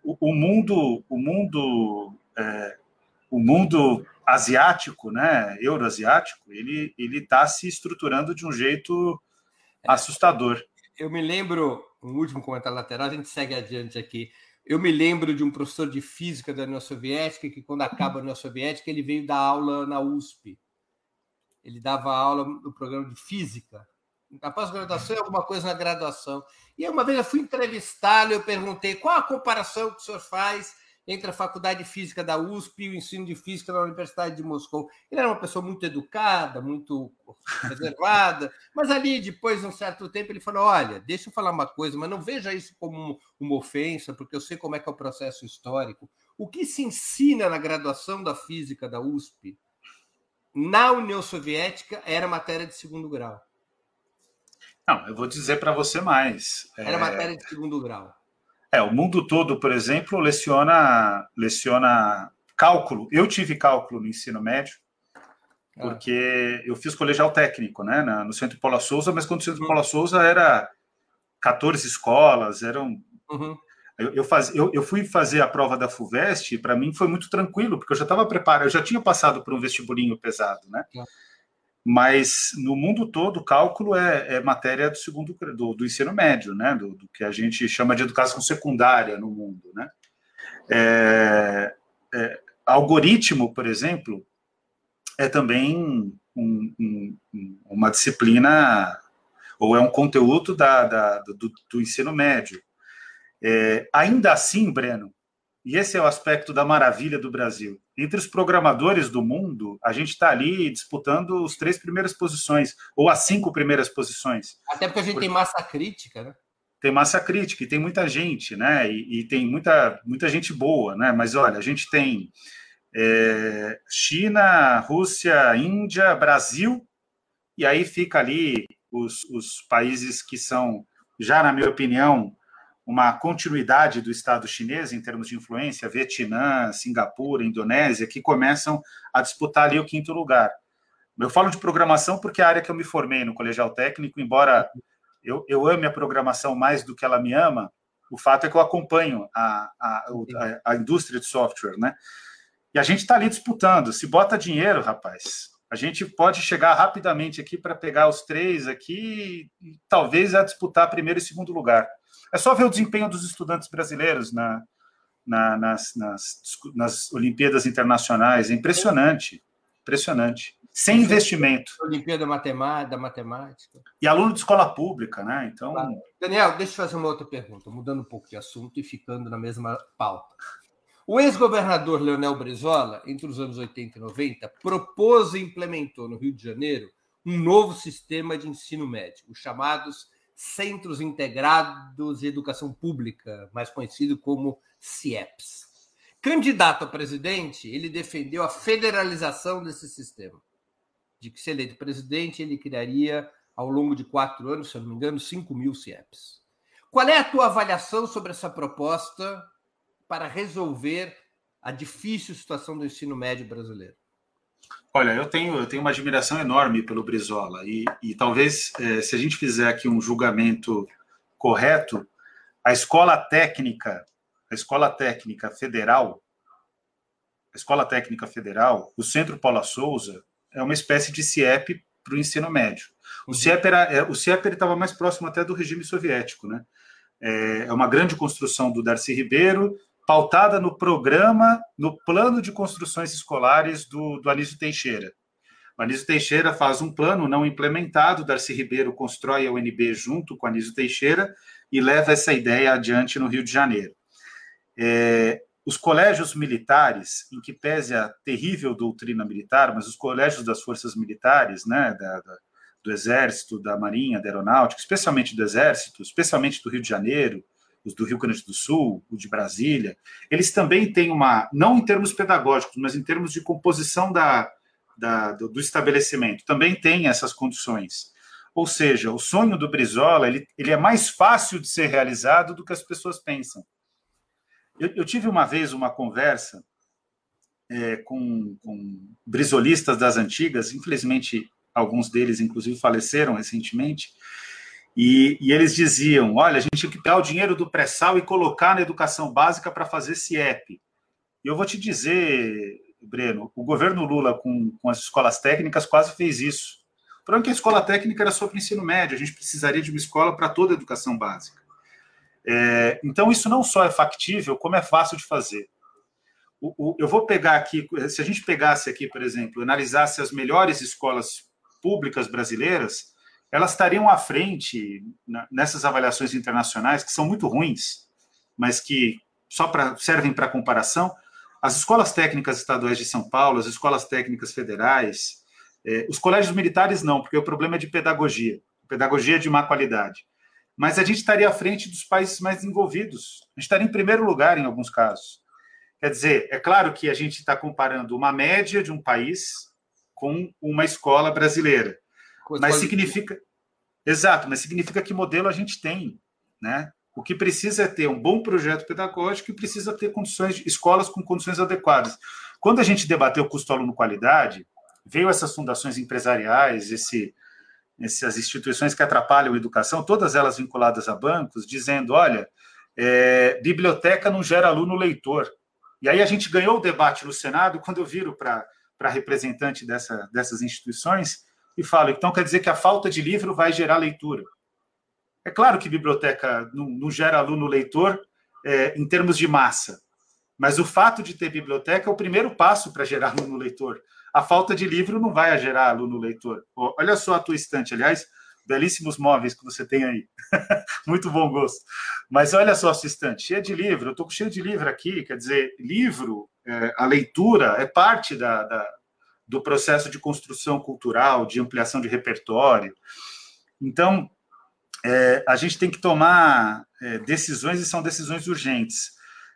O, o mundo, o mundo, é, o mundo asiático, né, euroasiático, ele ele está se estruturando de um jeito é. assustador. Eu me lembro, um último comentário lateral, a gente segue adiante aqui. Eu me lembro de um professor de física da União Soviética que, quando acaba a União Soviética, ele veio dar aula na USP. Ele dava aula no programa de física. Na pós-graduação e alguma coisa na graduação. E uma vez eu fui entrevistá-lo eu perguntei qual a comparação que o senhor faz entre a Faculdade de Física da USP e o ensino de Física da Universidade de Moscou. Ele era uma pessoa muito educada, muito reservada, mas ali, depois de um certo tempo, ele falou: Olha, deixa eu falar uma coisa, mas não veja isso como uma ofensa, porque eu sei como é que é o processo histórico. O que se ensina na graduação da Física da USP, na União Soviética, era matéria de segundo grau. Não, eu vou dizer para você mais. Era é... matéria de segundo grau. É, o mundo todo, por exemplo, leciona, leciona cálculo. Eu tive cálculo no ensino médio. ah. porque eu fiz colegial técnico, né, no Centro Paula Souza, mas quando o Centro uhum. Paula Souza era 14 escolas, eram. Uhum. Eu, eu, faz, eu, eu, fui fazer a prova da FUVEST, para mim foi muito tranquilo, porque eu já estava preparado, eu já tinha passado por um vestibulinho pesado, né? Uhum. Mas no mundo todo, cálculo é, é matéria do segundo do, do ensino médio, né? Do, do, que a gente chama de educação secundária no mundo, né? É, é, algoritmo, por exemplo, é também um, um, uma disciplina ou é um conteúdo da, da do, do, ensino médio. É, ainda assim, Breno, e esse é o aspecto da maravilha do Brasil. Entre os programadores do mundo, a gente está ali disputando as três primeiras posições, ou as cinco primeiras posições. Até porque a gente porque... tem massa crítica, né? Tem massa crítica e tem muita gente, né? E, e, tem muita, muita gente boa, né? Mas olha, a gente tem é, China, Rússia, Índia, Brasil, e aí fica ali os, os países que são, já na minha opinião, uma continuidade do Estado chinês em termos de influência, Vietnã, Singapura, Indonésia, que começam a disputar ali o quinto lugar. Eu falo de programação porque é a área que eu me formei no colegial técnico, embora eu, eu ame a programação mais do que ela me ama, o fato é que eu acompanho a, a, a, a indústria de software, né? E a gente está ali disputando. Se bota dinheiro, rapaz, a gente pode chegar rapidamente aqui para pegar os três aqui e talvez a disputar primeiro e segundo lugar. É só ver o desempenho dos estudantes brasileiros na, na, nas, nas, nas Olimpíadas Internacionais. É impressionante. Impressionante. Sem investimento. Olimpíada Matemática, Matemática. E aluno de escola pública, né? Então. Daniel, deixa eu fazer uma outra pergunta, mudando um pouco de assunto e ficando na mesma pauta. O ex-governador Leonel Brizola, entre os anos 80 e 90, propôs e implementou no Rio de Janeiro um novo sistema de ensino médio, os chamados Centros Integrados de Educação Pública, mais conhecido como CIEPs. Candidato a presidente, ele defendeu a federalização desse sistema, de que, se eleito presidente, ele criaria, ao longo de quatro anos, se não me engano, 5 mil CIEPs. Qual é a tua avaliação sobre essa proposta para resolver a difícil situação do ensino médio brasileiro? Olha, eu tenho, eu tenho uma admiração enorme pelo Brizola e, e talvez, é, se a gente fizer aqui um julgamento correto, a escola técnica, a escola técnica federal, a escola técnica federal, o Centro Paula Souza, é uma espécie de CIEP para o ensino médio. O uhum. CIEP era, é, o CIEP estava mais próximo até do regime soviético, né? É, é uma grande construção do Darcy Ribeiro, pautada no programa, no plano de construções escolares do, do Anísio Teixeira. O Anísio Teixeira faz um plano não implementado, Darcy Ribeiro constrói a UNB junto com Anísio Teixeira e leva essa ideia adiante no Rio de Janeiro. É, os colégios militares, em que pese a terrível doutrina militar, mas os colégios das forças militares, né, da, da, do Exército, da Marinha, da Aeronáutica, especialmente do Exército, especialmente do Rio de Janeiro, os do Rio Grande do Sul, o de Brasília, eles também têm uma, não em termos pedagógicos, mas em termos de composição da, da do, do, estabelecimento, também tem essas condições. Ou seja, o sonho do Brizola ele, ele é mais fácil de ser realizado do que as pessoas pensam. Eu, eu tive uma vez uma conversa é, com, com brisolistas das antigas, infelizmente alguns deles, inclusive, faleceram recentemente, e, e, eles diziam: olha, a gente tem que pegar o dinheiro do pré-sal e colocar na educação básica para fazer CIEP. E eu vou te dizer, Breno, o governo Lula, com, com as escolas técnicas, quase fez isso. Problema é que a escola técnica era só para o ensino médio, a gente precisaria de uma escola para toda a educação básica. É, então, isso não só é factível, como é fácil de fazer. O, o, eu vou pegar aqui, se a gente pegasse aqui, por exemplo, analisasse as melhores escolas públicas brasileiras, elas estariam à frente nessas avaliações internacionais, que são muito ruins, mas que só pra, servem para comparação. As escolas técnicas estaduais de São Paulo, as escolas técnicas federais, eh, os colégios militares não, porque o problema é de pedagogia, pedagogia de má qualidade. Mas a gente estaria à frente dos países mais desenvolvidos, a gente estaria em primeiro lugar em alguns casos. Quer dizer, é claro que a gente está comparando uma média de um país com uma escola brasileira mas significa. Exato, mas significa que modelo a gente tem, né? O que precisa é ter um bom projeto pedagógico e precisa ter condições, escolas com condições adequadas. Quando a gente debateu custo aluno qualidade, veio essas fundações empresariais, esse, essas instituições que atrapalham a educação, todas elas vinculadas a bancos, dizendo: olha, é, biblioteca não gera aluno leitor. E aí a gente ganhou o debate no Senado quando eu viro para representante dessa, dessas instituições e falo: então quer dizer que a falta de livro vai gerar leitura. É claro que biblioteca não, não gera aluno leitor é, em termos de massa, mas o fato de ter biblioteca é o primeiro passo para gerar aluno leitor. A falta de livro não vai gerar aluno leitor. Olha só a tua estante, aliás, belíssimos móveis que você tem aí. Muito bom gosto. Mas olha só a sua estante, cheia de livro. Eu estou cheio de livro aqui, quer dizer, livro, é, a leitura é parte da, da, do processo de construção cultural, de ampliação de repertório. Então, é, a gente tem que tomar é, decisões e são decisões urgentes.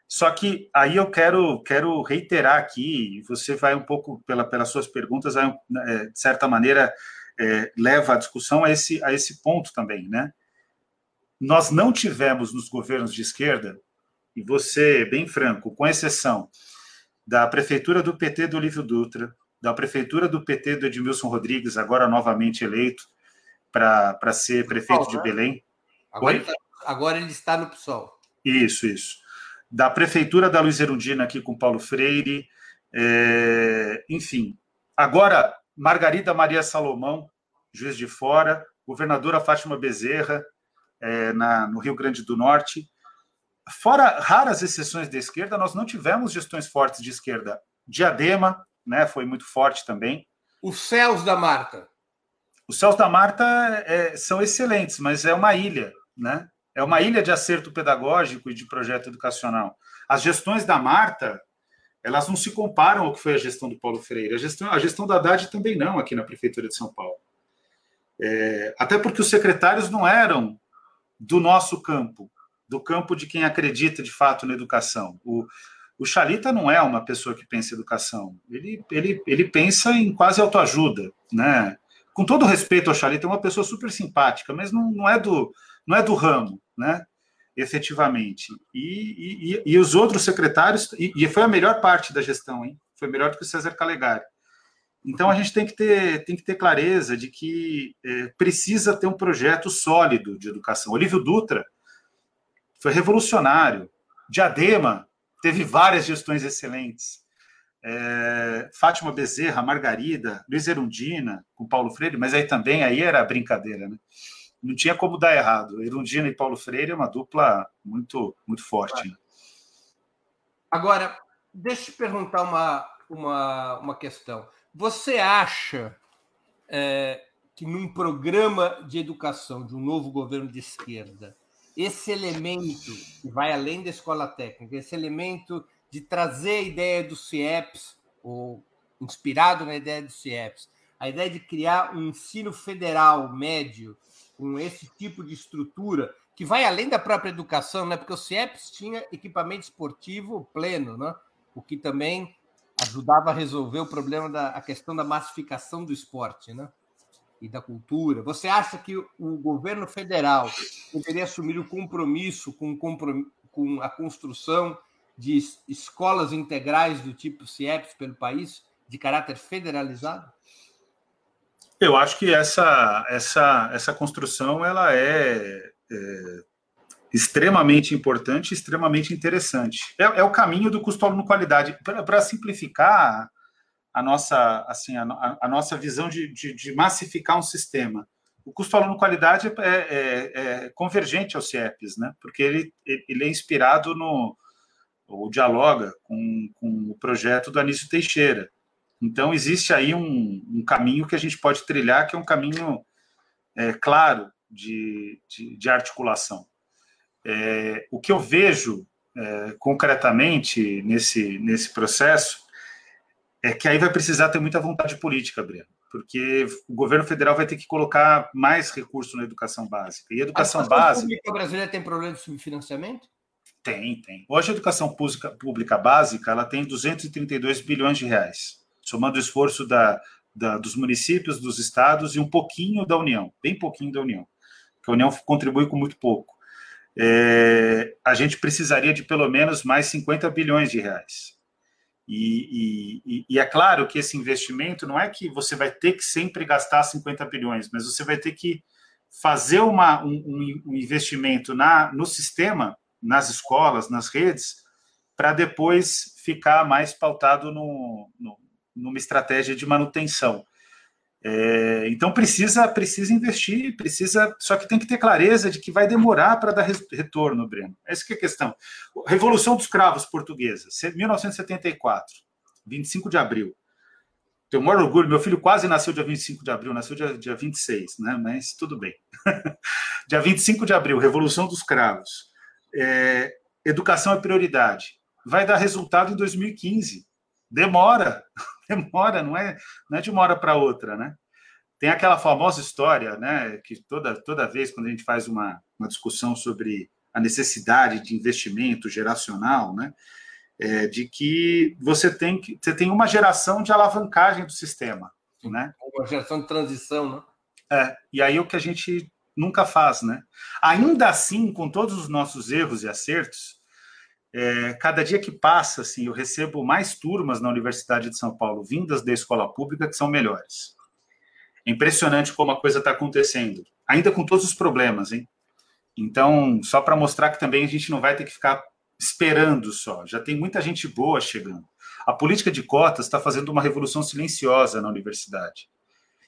Só que aí eu quero, quero reiterar aqui, você vai um pouco, pela, pelas suas perguntas, é, de certa maneira, é, leva a discussão a esse, a esse ponto também, né? Nós não tivemos nos governos de esquerda, e você, bem franco, com exceção da prefeitura do PT do Olívio Dutra, da prefeitura do PT do Edmilson Rodrigues, agora novamente eleito para ser prefeito PSOL, de né? Belém. Agora ele, tá, agora ele, está no PSOL. Isso, isso. Da prefeitura da Luiz Erundina aqui com Paulo Freire, é, enfim. Agora, Margarida Maria Salomão, juiz de fora, governadora Fátima Bezerra, é, na, no Rio Grande do Norte. Fora raras exceções da esquerda, nós não tivemos gestões fortes de esquerda. Diadema, né, foi muito forte também. Os céus da Marta. Os céus da Marta é, são excelentes, mas é uma ilha, né? É uma ilha de acerto pedagógico e de projeto educacional. As gestões da Marta, elas não se comparam ao que foi a gestão do Paulo Freire. A gestão, a gestão da Haddad também não, aqui na Prefeitura de São Paulo. É, até porque os secretários não eram do nosso campo, do campo de quem acredita de fato na educação. O, o Chalita não é uma pessoa que pensa em educação. Ele, ele, ele pensa em quase autoajuda, né? Com todo respeito ao Chalita, é uma pessoa super simpática, mas não, não, é, do, não é do ramo, né? Efetivamente. E, e, e os outros secretários, e, e, foi a melhor parte da gestão, hein? Foi melhor do que o César Calegari. Então a gente tem que ter, tem que ter clareza de que é, precisa ter um projeto sólido de educação. Olívio Dutra foi revolucionário. Diadema teve várias gestões excelentes. É, Fátima Bezerra, Margarida, Luiz Erundina, com Paulo Freire, mas aí também aí era brincadeira, né? Não tinha como dar errado. Erundina e Paulo Freire é uma dupla muito, muito forte. Né? Agora, deixa eu te perguntar uma, uma, uma questão. Você acha é, que num programa de educação de um novo governo de esquerda, esse elemento que vai além da escola técnica, esse elemento de trazer a ideia do CIEPS, ou inspirado na ideia do CIEPS, a ideia de criar um ensino federal médio com esse tipo de estrutura, que vai além da própria educação, né? porque o CIEPS tinha equipamento esportivo pleno, né? o que também ajudava a resolver o problema da a questão da massificação do esporte. Né? E da cultura. Você acha que o governo federal deveria assumir o compromisso com, com a construção de escolas integrais do tipo CIEPS pelo país, de caráter federalizado? Eu acho que essa, essa, essa construção ela é, é extremamente importante, extremamente interessante. É, é, o caminho do custo aluno qualidade. Para simplificar, a nossa, assim, a, a nossa visão de, de, de, massificar um sistema. O custo aluno qualidade é, é, é, convergente ao CIEPS, né? porque ele, ele é inspirado no, ou dialoga com, com o projeto do Anísio Teixeira. Então, existe aí um, um caminho que a gente pode trilhar, que é um caminho é, claro de, de, de articulação. É, o que eu vejo é, concretamente nesse, nesse processo é que aí vai precisar ter muita vontade política, Breno, porque o governo federal vai ter que colocar mais recursos na educação básica. E a educação a básica. A pública brasileira tem problema de subfinanciamento? Tem, tem. Hoje a educação pública, pública básica ela tem 232 bilhões de reais, somando o esforço da, da, dos municípios, dos estados e um pouquinho da União, bem pouquinho da União, que a União contribui com muito pouco. É, a gente precisaria de pelo menos mais 50 bilhões de reais. E, e, e, é claro que esse investimento não é que você vai ter que sempre gastar 50 bilhões, mas você vai ter que fazer uma, um, um investimento na, no sistema, nas escolas, nas redes, para depois ficar mais pautado no, no, numa estratégia de manutenção. É, então precisa precisa investir, precisa, só que tem que ter clareza de que vai demorar para dar retorno, Breno. Essa que é a questão. Revolução dos Cravos Portuguesa, 1974, 25 de abril. Tenho maior orgulho, meu filho quase nasceu dia 25 de abril, nasceu dia, dia 26, né? Mas tudo bem. dia 25 de abril, Revolução dos Cravos. É, educação é prioridade. Vai dar resultado em 2015. Demora, demora, não é, não é de uma hora para outra, né? Tem aquela famosa história, né, que toda, toda vez quando a gente faz uma, uma discussão sobre a necessidade de investimento geracional, né, é, de que você tem que você tem uma geração de alavancagem do sistema, né? Uma geração de transição, né? É, e aí o que a gente nunca faz, né? Ainda assim, com todos os nossos erros e acertos, é, cada dia que passa, assim, eu recebo mais turmas na Universidade de São Paulo, vindas da escola pública, que são melhores. É impressionante como a coisa está acontecendo, ainda com todos os problemas, hein? Então, só para mostrar que também a gente não vai ter que ficar esperando só, já tem muita gente boa chegando. A política de cotas está fazendo uma revolução silenciosa na universidade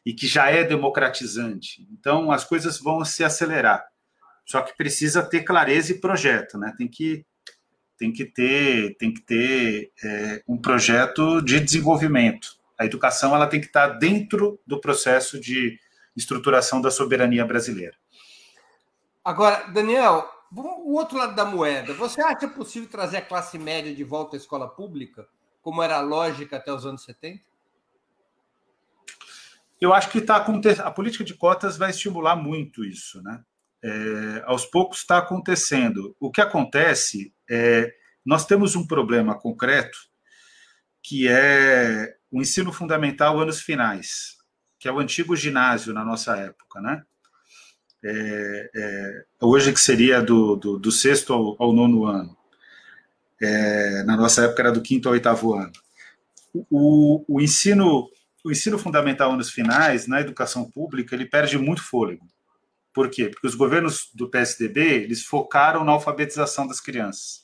e que já é democratizante. Então, as coisas vão se acelerar. Só que precisa ter clareza e projeto, né? Tem que tem que ter, tem que ter é, um projeto de desenvolvimento. A educação ela tem que estar dentro do processo de estruturação da soberania brasileira. Agora, Daniel, o outro lado da moeda, você acha possível trazer a classe média de volta à escola pública, como era a lógica até os anos 70? Eu acho que tá acontecendo. A política de cotas vai estimular muito isso, né? É, aos poucos está acontecendo. O que acontece é nós temos um problema concreto que é o ensino fundamental anos finais, que é o antigo ginásio na nossa época, né? É, é, hoje que seria do, do, do sexto ao, ao, nono ano. É, na nossa época era do quinto ao oitavo ano. O, o, ensino o ensino fundamental anos finais na educação pública ele perde muito fôlego. Por quê? Porque os governos do PSDB eles focaram na alfabetização das crianças.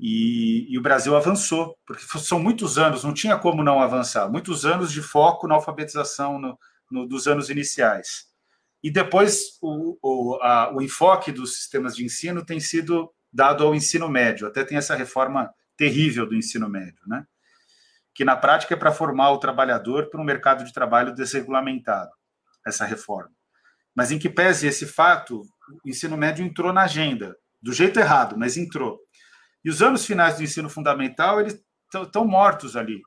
E, e, o Brasil avançou, porque são muitos anos, não tinha como não avançar, muitos anos de foco na alfabetização no, no, dos anos iniciais. E depois o, o, a, o enfoque dos sistemas de ensino tem sido dado ao ensino médio, até tem essa reforma terrível do ensino médio, né? que na prática é para formar o trabalhador para um mercado de trabalho desregulamentado, essa reforma. Mas em que pese esse fato, o ensino médio entrou na agenda, do jeito errado, mas entrou. E os anos finais do ensino fundamental, eles estão mortos ali.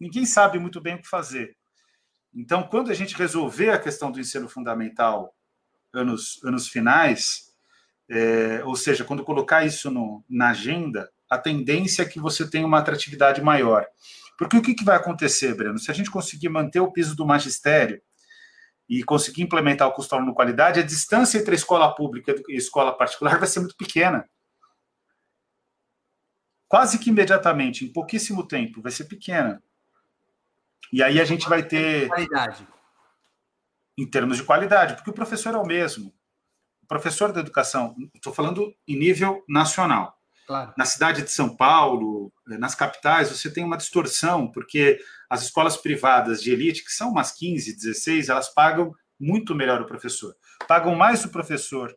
Ninguém sabe muito bem o que fazer. Então, quando a gente resolver a questão do ensino fundamental, anos, anos finais, é, ou seja, quando colocar isso no, na agenda, a tendência é que você tenha uma atratividade maior. Porque o que, que vai acontecer, Breno? Se a gente conseguir manter o piso do magistério, e conseguir implementar o custo aluno qualidade, a distância entre a escola pública e a escola particular vai ser muito pequena. Quase que imediatamente, em pouquíssimo tempo, vai ser pequena. E aí a gente vai ter. Qualidade. Em termos de qualidade, porque o professor é o mesmo. O professor da educação, estou falando em nível nacional. Claro. Na cidade de São Paulo, nas capitais, você tem uma distorção, porque as escolas privadas de elite, que são umas 15, 16, elas pagam muito melhor o professor. Pagam mais o professor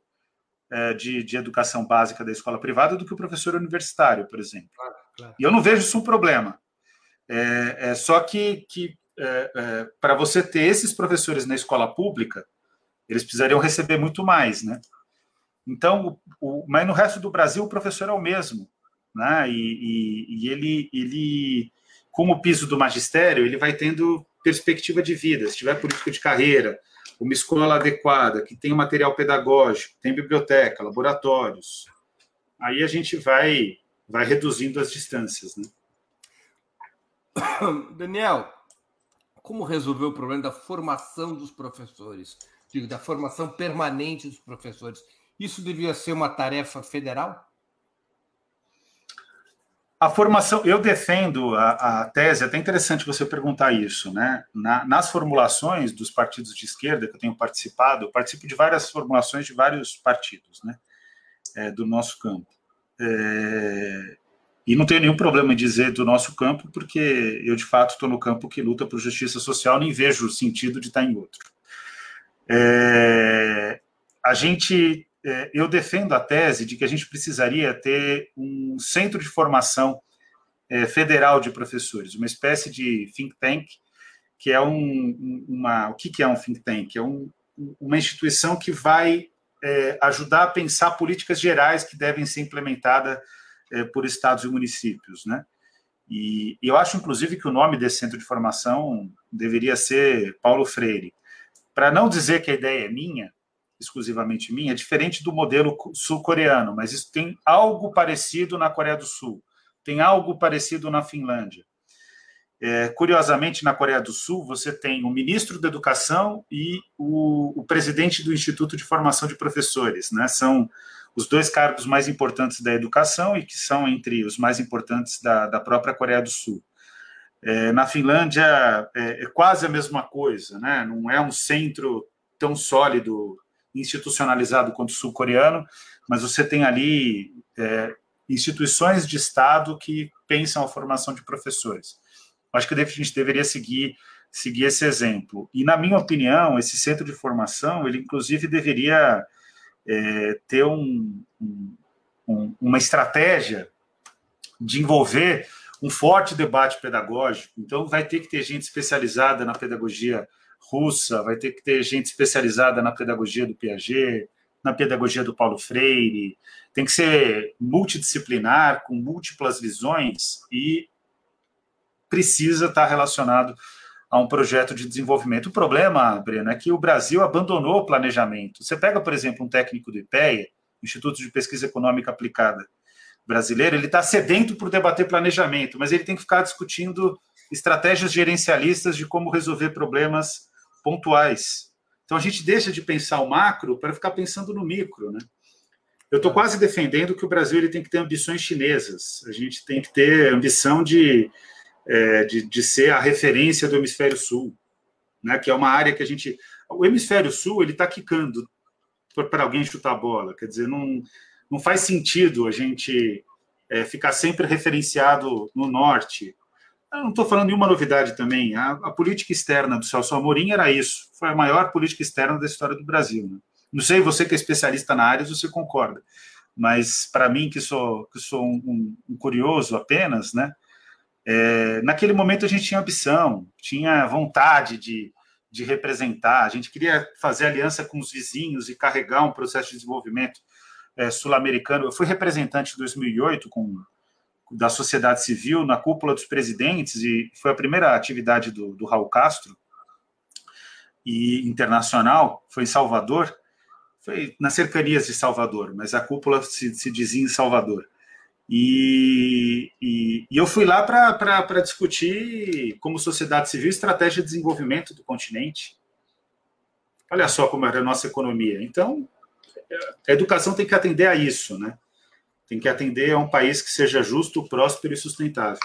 de, de educação básica da escola privada do que o professor universitário, por exemplo. Claro, claro. E eu não vejo isso um problema. É, é só que, que é, é, para você ter esses professores na escola pública, eles precisariam receber muito mais, né? Então, o, o, mas no resto do Brasil o professor é o mesmo, né? E, e, e ele, ele com o piso do magistério, ele vai tendo perspectiva de vida. Se tiver política de carreira, uma escola adequada, que tem material pedagógico, tem biblioteca, laboratórios, aí a gente vai, vai reduzindo as distâncias. Né? Daniel, como resolver o problema da formação dos professores? Digo, da formação permanente dos professores. Isso devia ser uma tarefa federal? A formação, eu defendo a, a, tese, é até interessante você perguntar isso, né? Na, nas formulações dos partidos de esquerda que eu tenho participado, eu participo de várias formulações de vários partidos, né? É, do nosso campo. É, e não tenho nenhum problema em dizer do nosso campo, porque eu, de fato, estou no campo que luta por justiça social, nem vejo o sentido de estar em outro. É, a gente eu defendo a tese de que a gente precisaria ter um centro de formação é, federal de professores, uma espécie de think tank, que é um, uma. O que, é um think tank? É um, uma instituição que vai é, ajudar a pensar políticas gerais que devem ser implementadas é, por estados e municípios, né? E eu acho, inclusive, que o nome desse centro de formação deveria ser Paulo Freire. Para não dizer que a ideia é minha, exclusivamente minha, é diferente do modelo sul-coreano, mas isso tem algo parecido na Coreia do Sul, tem algo parecido na Finlândia. É, curiosamente, na Coreia do Sul, você tem o ministro da Educação e o, o, presidente do Instituto de Formação de Professores. Né? São os dois cargos mais importantes da educação e que são entre os mais importantes da, da própria Coreia do Sul. É, na Finlândia, é, é quase a mesma coisa, né? não é um centro tão sólido institucionalizado quanto o sul-coreano, mas você tem ali é, instituições de Estado que pensam a formação de professores. Acho que a gente deveria seguir seguir esse exemplo. E, na minha opinião, esse centro de formação, ele inclusive deveria é, ter um, um, uma estratégia de envolver um forte debate pedagógico. Então, vai ter que ter gente especializada na pedagogia russa, vai ter que ter gente especializada na pedagogia do Piaget, na pedagogia do Paulo Freire, tem que ser multidisciplinar, com múltiplas visões e precisa estar relacionado a um projeto de desenvolvimento. O problema, Breno, é que o Brasil abandonou o planejamento. Você pega, por exemplo, um técnico do IPEA, Instituto de Pesquisa Econômica Aplicada brasileiro, ele está sedento por debater planejamento, mas ele tem que ficar discutindo estratégias gerencialistas de como resolver problemas pontuais. Então a gente deixa de pensar o macro para ficar pensando no micro, né? Eu estou quase defendendo que o Brasil ele tem que ter ambições chinesas. A gente tem que ter ambição de, é, de, de, ser a referência do hemisfério sul, né? Que é uma área que a gente, o hemisfério sul ele está quicando para alguém chutar a bola. Quer dizer, não não faz sentido a gente é, ficar sempre referenciado no norte eu não estou falando nenhuma novidade também. A, a, política externa do Celso Amorim era isso. Foi a maior política externa da história do Brasil. Né? Não sei você que é especialista na área, se você concorda. Mas para mim, que sou, que sou um, um, um curioso apenas, né? É, naquele momento a gente tinha ambição, tinha vontade de, de representar, a gente queria fazer aliança com os vizinhos e carregar um processo de desenvolvimento é, sul-americano. Eu fui representante em 2008 com da sociedade civil na cúpula dos presidentes, e foi a primeira atividade do, do Raul Castro, e internacional, foi em Salvador, foi nas cercanias de Salvador, mas a cúpula se, se dizia em Salvador. E, e, e eu fui lá para discutir, como sociedade civil, estratégia de desenvolvimento do continente. Olha só como era a nossa economia. Então, a educação tem que atender a isso, né? Tem que atender a um país que seja justo, próspero e sustentável.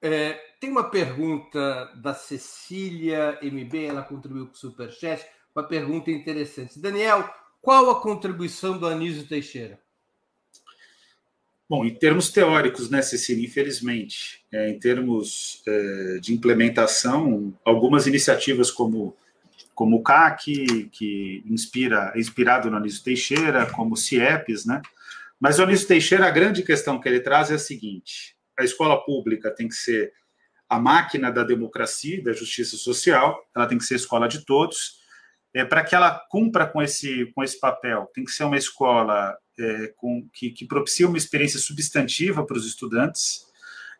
É, tem uma pergunta da Cecília MB, ela contribuiu com o Superchat, uma pergunta interessante. Daniel, qual a contribuição do Anísio Teixeira? Bom, em termos teóricos, né, Cecília, infelizmente, é, em termos é, de implementação, algumas iniciativas como como o CAC, que inspira, é inspirado no Anísio Teixeira, como o CIEPS, né? Mas o Anísio Teixeira, a grande questão que ele traz é a seguinte: a escola pública tem que ser a máquina da democracia da justiça social, ela tem que ser escola de todos. É, Para que ela cumpra com esse, com esse papel, tem que ser uma escola é, com, que, que propicia uma experiência substantiva para os estudantes.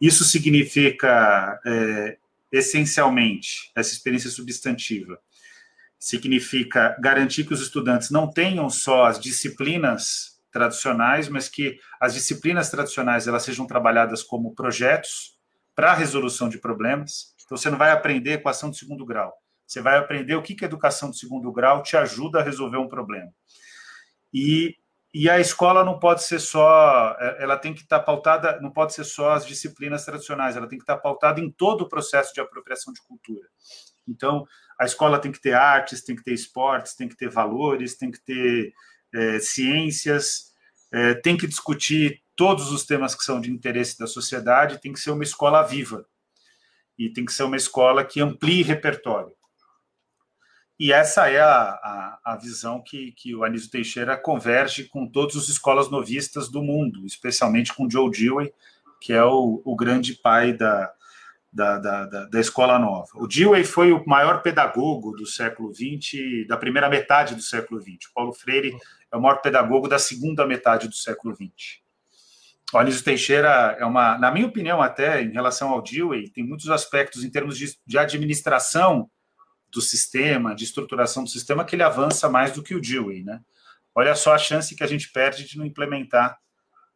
Isso significa, é, essencialmente, essa experiência substantiva significa garantir que os estudantes não tenham só as disciplinas tradicionais, mas que as disciplinas tradicionais elas sejam trabalhadas como projetos para a resolução de problemas. Então você não vai aprender equação de segundo grau. Você vai aprender o que que a educação de segundo grau te ajuda a resolver um problema. E, e a escola não pode ser só, é, ela tem que estar pautada, não pode ser só as disciplinas tradicionais, ela tem que estar pautada em todo o processo de apropriação de cultura. Então, a escola tem que ter artes, tem que ter esportes, tem que ter valores, tem que ter é, ciências, é, tem que discutir todos os temas que são de interesse da sociedade, tem que ser uma escola viva e tem que ser uma escola que amplie repertório. E essa é a, a, a, visão que, que o Anísio Teixeira converge com todas as escolas novistas do mundo, especialmente com Joe Dewey, que é o, o grande pai da, da, da, da, escola nova. O Dewey foi o maior pedagogo do século XX, da primeira metade do século XX. O Paulo Freire é o maior pedagogo da segunda metade do século XX. O Anísio Teixeira é uma, na minha opinião, até em relação ao Dewey, tem muitos aspectos em termos de, de administração do sistema, de estruturação do sistema, que ele avança mais do que o Dewey, né? Olha só a chance que a gente perde de não implementar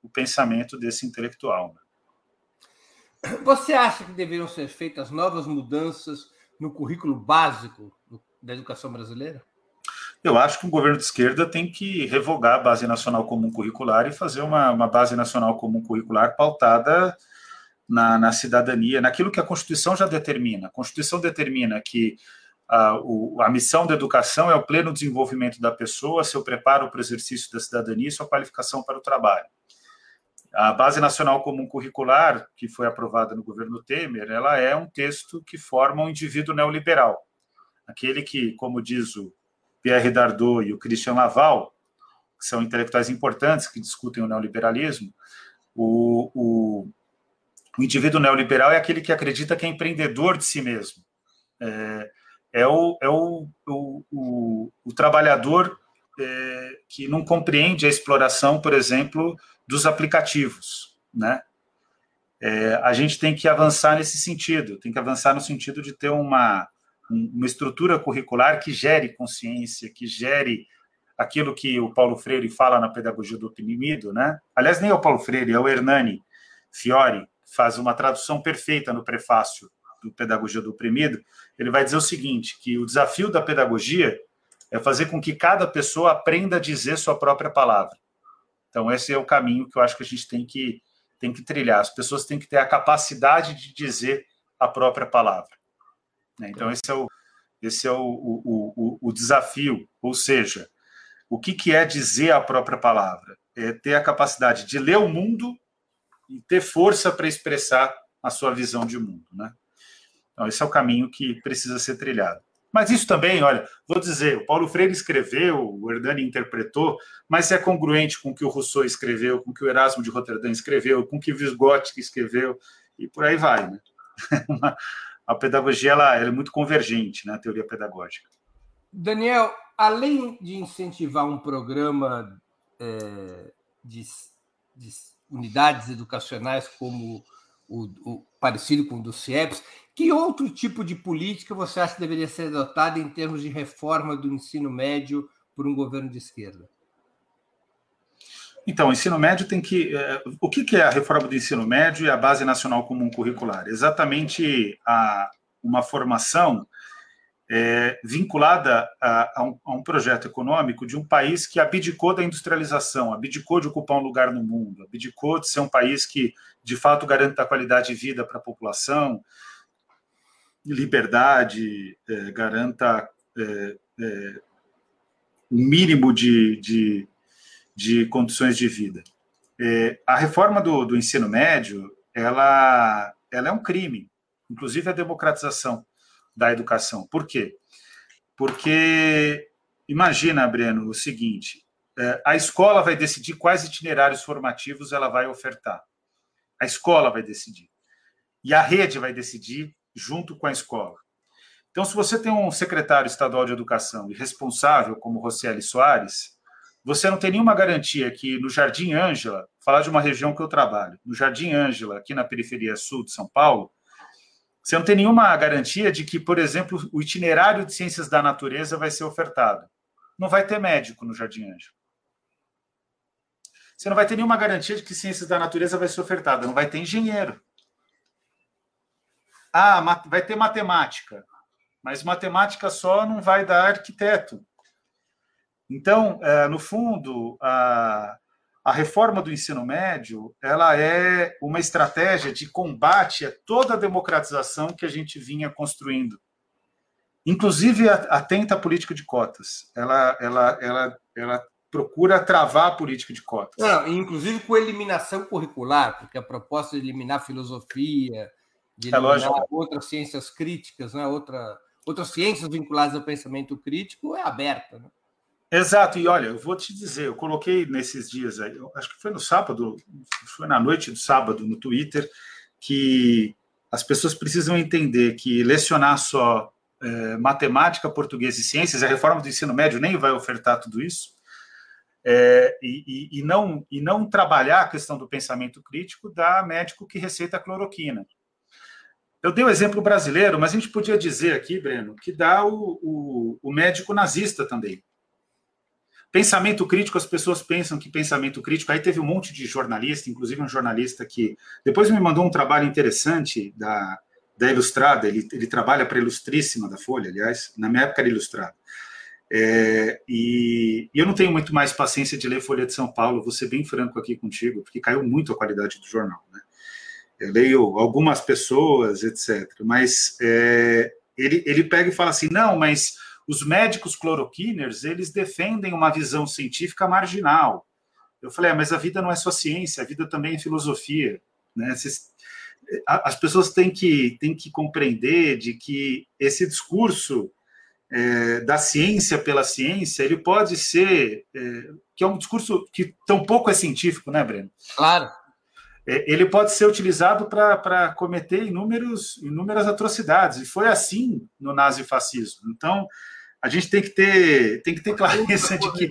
o pensamento desse intelectual. Né? Você acha que deveriam ser feitas novas mudanças no currículo básico da educação brasileira? Eu acho que o governo de esquerda tem que revogar a Base Nacional Comum Curricular e fazer uma, uma Base Nacional Comum Curricular pautada na, na cidadania, naquilo que a Constituição já determina. A Constituição determina que a, o, a missão da educação é o pleno desenvolvimento da pessoa, seu preparo para o exercício da cidadania e sua qualificação para o trabalho. A Base Nacional Comum Curricular, que foi aprovada no governo Temer, ela é um texto que forma um indivíduo neoliberal. Aquele que, como diz o Pierre Dardot e o Christian Laval, que são intelectuais importantes que discutem o neoliberalismo, o, o, o indivíduo neoliberal é aquele que acredita que é empreendedor de si mesmo. É, é o, é o, o, o, o trabalhador é, que não compreende a exploração, por exemplo, dos aplicativos, né? É, a gente tem que avançar nesse sentido, tem que avançar no sentido de ter uma, uma estrutura curricular que gere consciência, que gere aquilo que o Paulo Freire fala na pedagogia do oprimido, né? Aliás, nem é o Paulo Freire, é o Hernani Fiore, faz uma tradução perfeita no prefácio do Pedagogia do Oprimido, ele vai dizer o seguinte, que o desafio da pedagogia é fazer com que cada pessoa aprenda a dizer sua própria palavra. Então, esse é o caminho que eu acho que a gente tem que, tem que trilhar. As pessoas têm que ter a capacidade de dizer a própria palavra. Né? Então, esse é o, esse é o, o, o, o desafio. Ou seja, o que, que é dizer a própria palavra? É ter a capacidade de ler o mundo e ter força para expressar a sua visão de mundo. Né? Então, esse é o caminho que precisa ser trilhado. Mas isso também, olha, vou dizer, o Paulo Freire escreveu, o Hernani interpretou, mas é congruente com o que o Rousseau escreveu, com o que o Erasmo de Roterdã escreveu, com o que Vygotsky escreveu, e por aí vai, né? a pedagogia ela, ela, é muito convergente, né, a teoria pedagógica. Daniel, além de incentivar um programa é, de, de, unidades educacionais como o, o, parecido com o do CIEPS, que outro tipo de política você acha que deveria ser adotada em termos de reforma do ensino médio por um governo de esquerda? Então, o ensino médio tem que. É, o que, é a reforma do ensino médio e a Base Nacional Comum Curricular? Exatamente a, uma formação é, vinculada a, a, um, a, um, projeto econômico de um país que abdicou da industrialização, abdicou de ocupar um lugar no mundo, abdicou de ser um país que, de fato, garanta a qualidade de vida para a população, liberdade, é, garanta é, é, um mínimo de, de, de, condições de vida. É, a reforma do, do, ensino médio, ela, ela é um crime, inclusive a democratização da educação. Por quê? Porque, imagina, Breno, o seguinte, é, a escola vai decidir quais itinerários formativos ela vai ofertar. A escola vai decidir. E a rede vai decidir junto com a escola. Então, se você tem um secretário estadual de educação e responsável como Rocieli Soares, você não tem nenhuma garantia que no Jardim Ângela, falar de uma região que eu trabalho, no Jardim Ângela, aqui na periferia sul de São Paulo, você não tem nenhuma garantia de que, por exemplo, o itinerário de ciências da natureza vai ser ofertado. Não vai ter médico no Jardim Ângela. Você não vai ter nenhuma garantia de que ciências da natureza vai ser ofertada. Não vai ter engenheiro. Ah, vai ter matemática, mas matemática só não vai dar arquiteto. Então, é, no fundo, a, a reforma do ensino médio ela é uma estratégia de combate a toda a democratização que a gente vinha construindo. Inclusive, atenta à política de cotas. Ela, ela, ela, ela procura travar a política de cotas. Não, inclusive com eliminação curricular, porque a proposta de eliminar filosofia, de é outras ciências críticas, né? Outra, outras ciências vinculadas ao pensamento crítico, é aberta. Né? Exato, e olha, eu vou te dizer, eu coloquei nesses dias aí, acho que foi no sábado, foi na noite do sábado no Twitter, que as pessoas precisam entender que lecionar só é, matemática, português e ciências, a reforma do ensino médio nem vai ofertar tudo isso, é, e, e, não, e não trabalhar a questão do pensamento crítico da médico que receita cloroquina. Eu dei o exemplo brasileiro, mas a gente podia dizer aqui, Breno, que dá o, o, o médico nazista também. Pensamento crítico, as pessoas pensam que pensamento crítico. Aí teve um monte de jornalista, inclusive um jornalista que depois me mandou um trabalho interessante da, da Ilustrada. Ele, ele trabalha para a Ilustríssima da Folha, aliás, na minha época era Ilustrada. É, e, e, eu não tenho muito mais paciência de ler Folha de São Paulo, vou ser bem franco aqui contigo, porque caiu muito a qualidade do jornal. Né? Eu leio algumas pessoas, etc. Mas é, ele, ele pega e fala assim: não, mas os médicos cloroquiners, eles defendem uma visão científica marginal. Eu falei, ah, mas a vida não é só ciência, a vida também é filosofia. Né? As pessoas têm que, têm que compreender de que esse discurso é, da ciência pela ciência, ele pode ser, é, que é um discurso que tão pouco é científico, né, Breno? Claro. É, ele pode ser utilizado para cometer inúmeros, inúmeras atrocidades, e foi assim no nazifascismo. Então, a gente tem que ter, tem que ter clareza de que.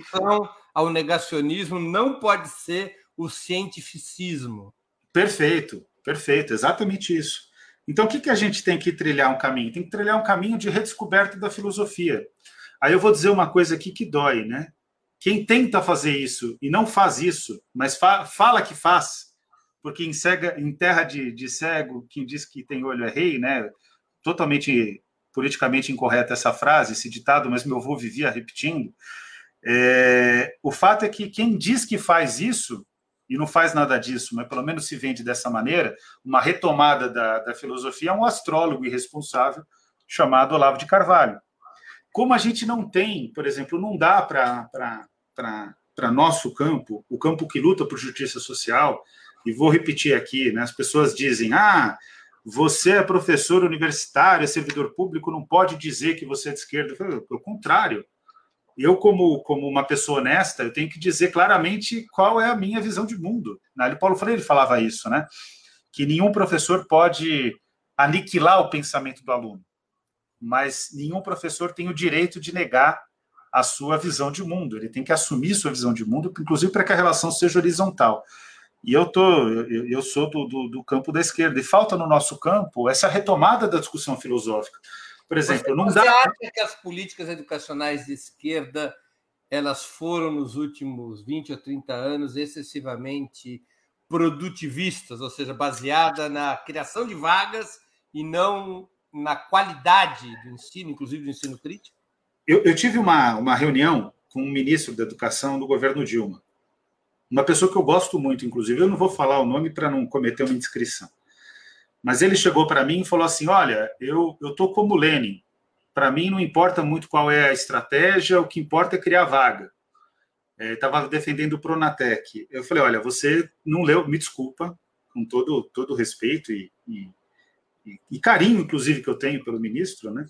ao negacionismo não pode ser o cientificismo. Perfeito, perfeito, exatamente isso. Então, o que, que a gente tem que trilhar um caminho? Tem que trilhar um caminho de redescoberta da filosofia. Aí eu vou dizer uma coisa aqui que dói, né? Quem tenta fazer isso e não faz isso, mas fa fala que faz, porque em, cega, em terra de, de cego, quem diz que tem olho é rei, né? Totalmente politicamente incorreta essa frase, esse ditado, mas meu avô vivia repetindo. É, o fato é que quem diz que faz isso e não faz nada disso, mas pelo menos se vende dessa maneira, uma retomada da, da filosofia é um astrólogo irresponsável chamado Olavo de Carvalho. Como a gente não tem, por exemplo, não dá para nosso campo, o campo que luta por justiça social, e vou repetir aqui, né, as pessoas dizem, ah, você é professor universitário, é servidor público, não pode dizer que você é de esquerda. Pelo contrário, eu, como, como uma pessoa honesta, eu tenho que dizer claramente qual é a minha visão de mundo. Na né? Paulo Freire falava isso, né? Que nenhum professor pode aniquilar o pensamento do aluno, mas nenhum professor tem o direito de negar a sua visão de mundo. Ele tem que assumir sua visão de mundo, inclusive para que a relação seja horizontal. E eu, tô, eu, eu sou do, do, do, campo da esquerda, e falta no nosso campo essa retomada da discussão filosófica. Por exemplo, você, não você dá. acha que as políticas educacionais de esquerda elas foram nos últimos 20 ou 30 anos excessivamente produtivistas, ou seja, baseada na criação de vagas e não na qualidade do ensino, inclusive do ensino crítico? Eu, eu tive uma, uma reunião com o ministro da Educação do governo Dilma uma pessoa que eu gosto muito, inclusive, eu não vou falar o nome para não cometer uma indiscrição. Mas ele chegou para mim e falou assim: Olha, eu estou como Lenin. Para mim não importa muito qual é a estratégia, o que importa é criar vaga. Estava é, defendendo o Pronatec. Eu falei: Olha, você não leu, me desculpa, com todo, todo respeito e, e, e carinho, inclusive, que eu tenho pelo ministro, né?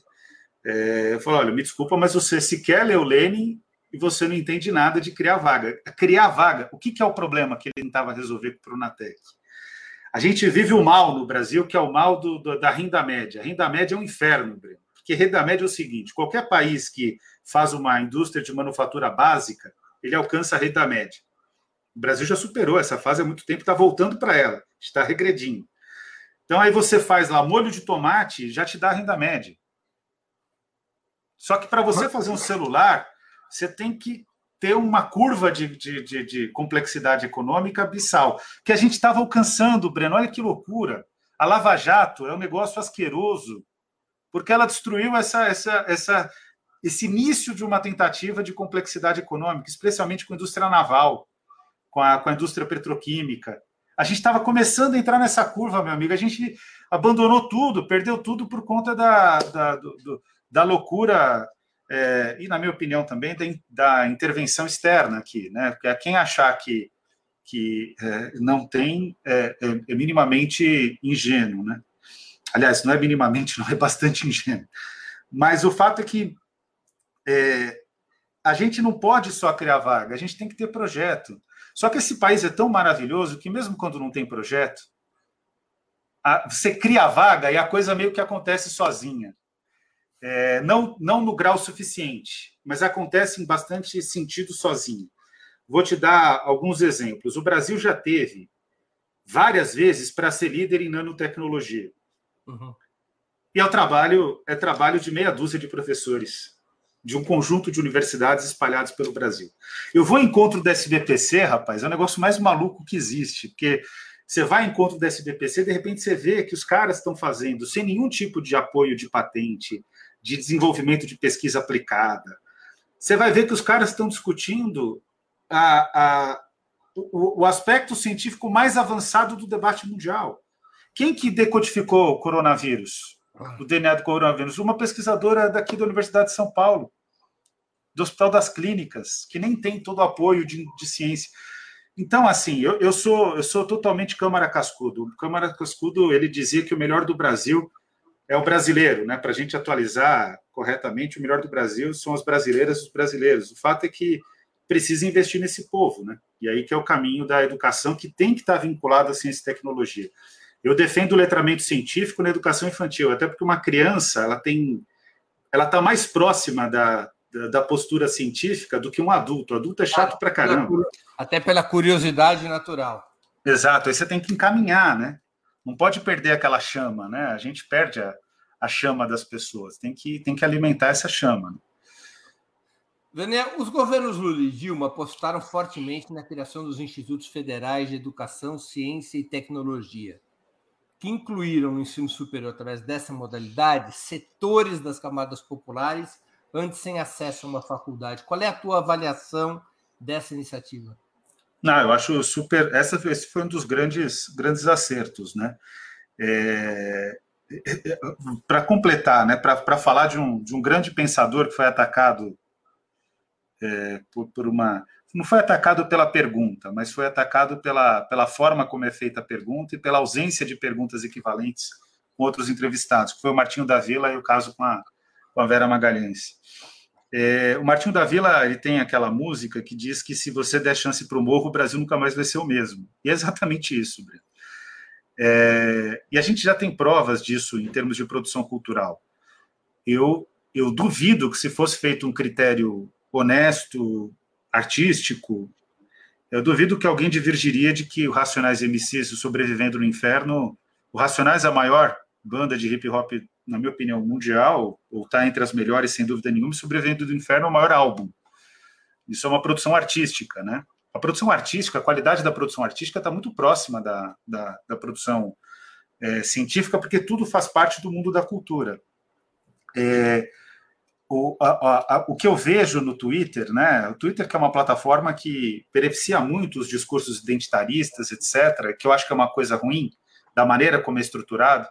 É, eu falei: Olha, me desculpa, mas você sequer leu Lenin e você não entende nada de criar vaga. Criar vaga, o que, que é o problema que ele tentava resolver com o Pronatec? A gente vive o mal no Brasil, que é o mal do, do, da renda média. A renda média é um inferno, Breno. Porque renda média é o seguinte: qualquer país que faz uma indústria de manufatura básica, ele alcança a renda média. O Brasil já superou essa fase há muito tempo, está voltando para ela, está regredindo. Então aí você faz lá molho de tomate, já te dá a renda média. Só que para você fazer um celular, você tem que ter uma curva de, de, de, de complexidade econômica abissal, que a gente estava alcançando, Breno. Olha que loucura. A Lava Jato é um negócio asqueroso, porque ela destruiu essa, essa, essa, esse início de uma tentativa de complexidade econômica, especialmente com a indústria naval, com a, com a indústria petroquímica. A gente estava começando a entrar nessa curva, meu amigo. A gente abandonou tudo, perdeu tudo por conta da, da, do, da loucura é, e, na minha opinião, também da, intervenção externa aqui. Né? Porque quem achar que, que é, não tem é, é, é minimamente ingênuo. Né? Aliás, não é minimamente, não é bastante ingênuo. Mas o fato é que é, a gente não pode só criar vaga, a gente tem que ter projeto. Só que esse país é tão maravilhoso que, mesmo quando não tem projeto, a, você cria a vaga e a coisa meio que acontece sozinha. É, não, não no grau suficiente, mas acontece em bastante sentido sozinho. Vou te dar alguns exemplos. O Brasil já teve várias vezes para ser líder em nanotecnologia. Uhum. E é o trabalho, é trabalho de meia dúzia de professores de um conjunto de universidades espalhados pelo Brasil. Eu vou em encontro da SBPC, rapaz, é o negócio mais maluco que existe, porque você vai em encontro da SBPC, de repente você vê que os caras estão fazendo sem nenhum tipo de apoio de patente, de desenvolvimento de pesquisa aplicada. Você vai ver que os caras estão discutindo a, a, o, o aspecto científico mais avançado do debate mundial. Quem que decodificou o coronavírus? do DNA do coronavírus, uma pesquisadora daqui da Universidade de São Paulo, do Hospital das Clínicas, que nem tem todo o apoio de, de ciência. Então, assim, eu, eu, sou eu sou totalmente Câmara Cascudo. O Câmara Cascudo ele dizia que o melhor do Brasil é o brasileiro, né? Para a gente atualizar corretamente, o melhor do Brasil são as brasileiras e os brasileiros. O fato é que precisa investir nesse povo, né? E aí que é o caminho da educação que tem que estar vinculado à ciência e tecnologia. Eu defendo o letramento científico na educação infantil, até porque uma criança ela tem, ela está mais próxima da, da, da, postura científica do que um adulto. O adulto é chato pra caramba. Até pela curiosidade natural. Exato. Aí você tem que encaminhar, né? Não pode perder aquela chama, né? A gente perde a, a chama das pessoas. Tem que, tem que alimentar essa chama. Né? Daniel, os governos Lula e Dilma apostaram fortemente na criação dos institutos federais de educação, ciência e tecnologia que incluíram no ensino superior através dessa modalidade setores das camadas populares antes sem acesso a uma faculdade. Qual é a tua avaliação dessa iniciativa? Não, eu acho super. Essa, esse foi um dos grandes, grandes acertos, né? É, para completar, né, para falar de um, de um grande pensador que foi atacado é, por, por, uma, não foi atacado pela pergunta, mas foi atacado pela, pela forma como é feita a pergunta e pela ausência de perguntas equivalentes com outros entrevistados, que foi o Martinho da Vila e o caso com a, com a Vera Magalhães. É, o Martinho da Vila ele tem aquela música que diz que se você der chance para o morro, o Brasil nunca mais vai ser o mesmo. E é exatamente isso, Breno. É, e a gente já tem provas disso em termos de produção cultural. Eu, eu duvido que se fosse feito um critério honesto, artístico, eu duvido que alguém divergiria de que o Racionais MCs, o Sobrevivendo no Inferno, o Racionais é a maior banda de hip hop, na minha opinião, mundial, ou está entre as melhores, sem dúvida nenhuma, e Sobrevivendo do Inferno é o maior álbum. Isso é uma produção artística, né? A produção artística, a qualidade da produção artística está muito próxima da, da, da produção é, científica, porque tudo faz parte do mundo da cultura. É, o, a, a, o que eu vejo no Twitter, né? O Twitter que é uma plataforma que beneficia muito os discursos identitaristas, etc., que eu acho que é uma coisa ruim da maneira como é estruturado,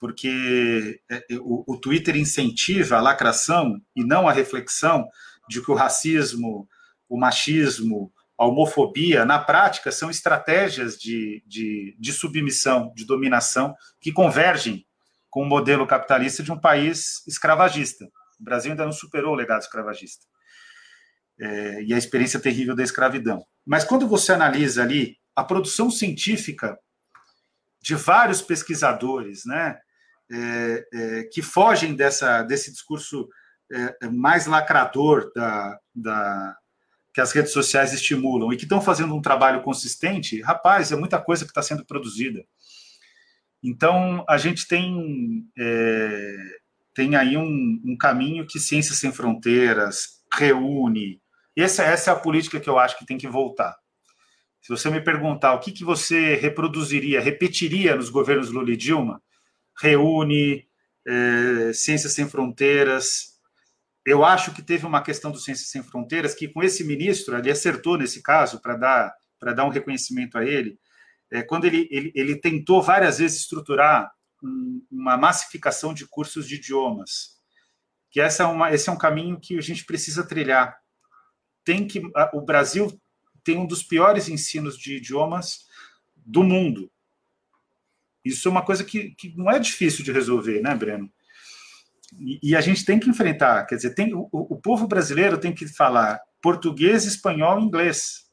porque é, é, o, o Twitter incentiva a lacração e não a reflexão de que o racismo, o machismo, a homofobia, na prática, são estratégias de, de, de submissão, de dominação, que convergem com o modelo capitalista de um país escravagista. O Brasil ainda não superou o legado escravagista. É, e a experiência terrível da escravidão. Mas quando você analisa ali a produção científica de vários pesquisadores, né, é, é, que fogem dessa, desse discurso é, mais lacrador da, da, que as redes sociais estimulam e que estão fazendo um trabalho consistente, rapaz, é muita coisa que está sendo produzida. Então, a gente tem é, tem aí um, um caminho que Ciências Sem Fronteiras reúne. Essa, essa é a política que eu acho que tem que voltar. Se você me perguntar o que, que você reproduziria, repetiria nos governos Lula e Dilma, reúne, é, Ciências Sem Fronteiras, eu acho que teve uma questão do Ciências Sem Fronteiras que, com esse ministro, ele acertou nesse caso, para dar, dar um reconhecimento a ele, é, quando ele, ele, ele tentou várias vezes estruturar um, uma massificação de cursos de idiomas, que essa é uma, esse é um caminho que a gente precisa trilhar. Tem que o Brasil tem um dos piores ensinos de idiomas do mundo. Isso é uma coisa que, que não é difícil de resolver, né, Breno? E, e a gente tem que enfrentar, quer dizer, tem, o, o povo brasileiro tem que falar português, espanhol e inglês.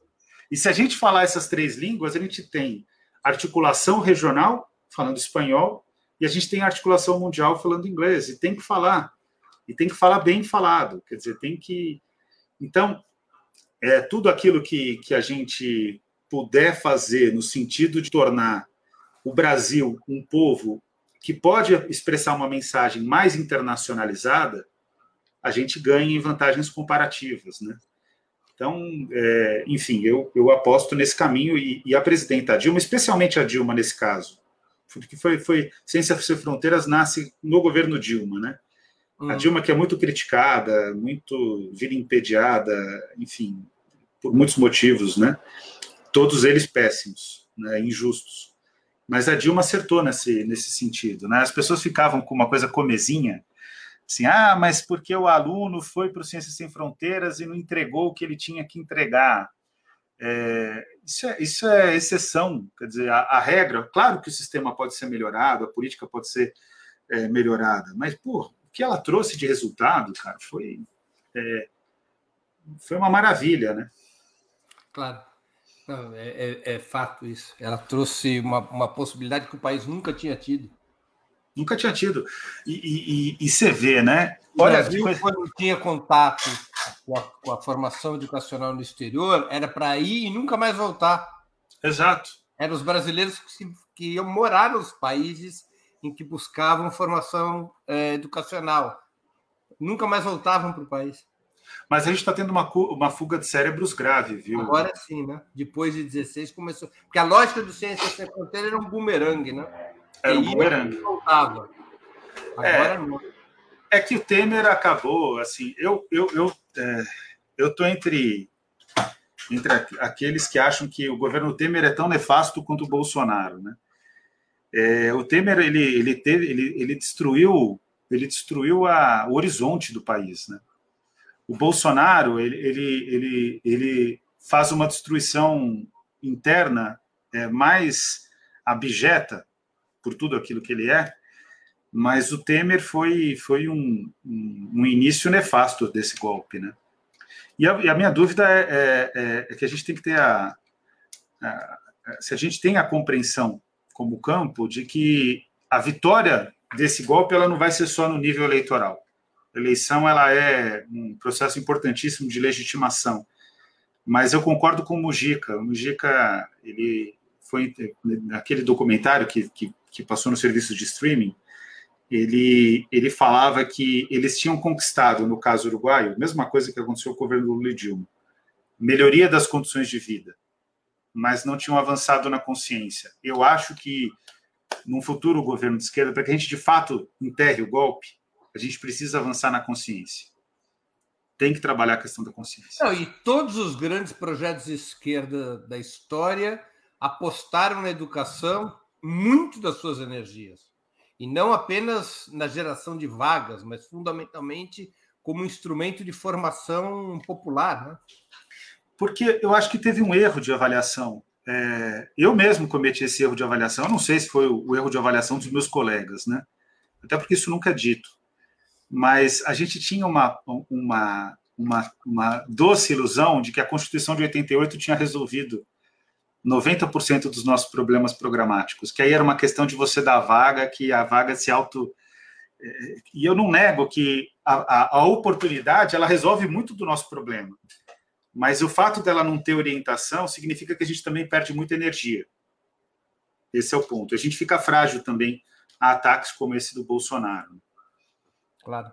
E se a gente falar essas três línguas, a gente tem articulação regional, falando espanhol, e a gente tem articulação mundial falando inglês, e tem que falar. E tem que falar bem falado, quer dizer, tem que. Então, é tudo aquilo que, que a gente puder fazer no sentido de tornar o Brasil um povo que pode expressar uma mensagem mais internacionalizada, a gente ganha em vantagens comparativas, né? Então, é, enfim, eu, eu aposto nesse caminho e, e, a presidenta Dilma, especialmente a Dilma nesse caso, porque foi, foi Ciência Sem Fronteiras nasce no governo Dilma, né? Hum. A Dilma que é muito criticada, muito vilimpediada, enfim, por muitos motivos, né? Todos eles péssimos, né? injustos. Mas a Dilma acertou nesse, nesse sentido, né? As pessoas ficavam com uma coisa comezinha, assim, ah, mas porque o aluno foi para o Ciências Sem Fronteiras e não entregou o que ele tinha que entregar. É, isso, é, isso é exceção, quer dizer, a, a, regra, claro que o sistema pode ser melhorado, a política pode ser é, melhorada, mas, pô, o que ela trouxe de resultado, cara, foi, é, foi uma maravilha, né? Claro. Não, é, é, é, fato isso. Ela trouxe uma, uma possibilidade que o país nunca tinha tido. Nunca tinha tido. E, e, e você vê, né? Olha, Brasil, coisa... quando tinha contato com a, com a, formação educacional no exterior, era para ir e nunca mais voltar. Exato. Eram os brasileiros que, que iam morar nos países em que buscavam formação é, educacional. Nunca mais voltavam para o país. Mas a gente está tendo uma, uma fuga de cérebros grave, viu? Agora sim, né? Depois de 16 começou. Porque a lógica do Ciência Sem Fronteira era um bumerangue, né? Era um bumerangue. Voltava. Agora é, não. É que o Temer acabou, assim, eu eu eu é, eu tô entre entre aqueles que acham que o governo Temer é tão nefasto quanto o Bolsonaro, né? É, o Temer ele ele teve ele, ele destruiu ele destruiu a, o horizonte do país, né? O Bolsonaro ele ele ele, ele faz uma destruição interna é, mais abjeta por tudo aquilo que ele é, mas o Temer foi, foi um, um, início nefasto desse golpe, né? E a, e a minha dúvida é, é, é, é, que a gente tem que ter a, a, se a gente tem a compreensão como campo de que a vitória desse golpe ela não vai ser só no nível eleitoral. A eleição ela é um processo importantíssimo de legitimação. Mas eu concordo com o Mujica. O Mujica ele foi naquele documentário que, que que passou no serviço de streaming, ele, ele falava que eles tinham conquistado, no caso uruguaio, mesma coisa que aconteceu com o governo Lula e Dilma, melhoria das condições de vida, mas não tinham avançado na consciência. Eu acho que, num futuro governo de esquerda, para que a gente de fato enterre o golpe, a gente precisa avançar na consciência. Tem que trabalhar a questão da consciência. Não, e todos os grandes projetos de esquerda da história apostaram na educação muito das suas energias. E não apenas na geração de vagas, mas fundamentalmente como instrumento de formação popular. Né? Porque eu acho que teve um erro de avaliação. É, eu mesmo cometi esse erro de avaliação. Eu não sei se foi o, o erro de avaliação dos meus colegas, né? Até porque isso nunca é dito. Mas a gente tinha uma, uma, uma, uma doce ilusão de que a Constituição de 88 tinha resolvido 90% dos nossos problemas programáticos, que aí era uma questão de você dar vaga, que a vaga se auto. Eh, e eu não nego que a, a, a oportunidade ela resolve muito do nosso problema, mas o fato dela não ter orientação significa que a gente também perde muita energia. Esse é o ponto. A gente fica frágil também a ataques como esse do Bolsonaro. Claro,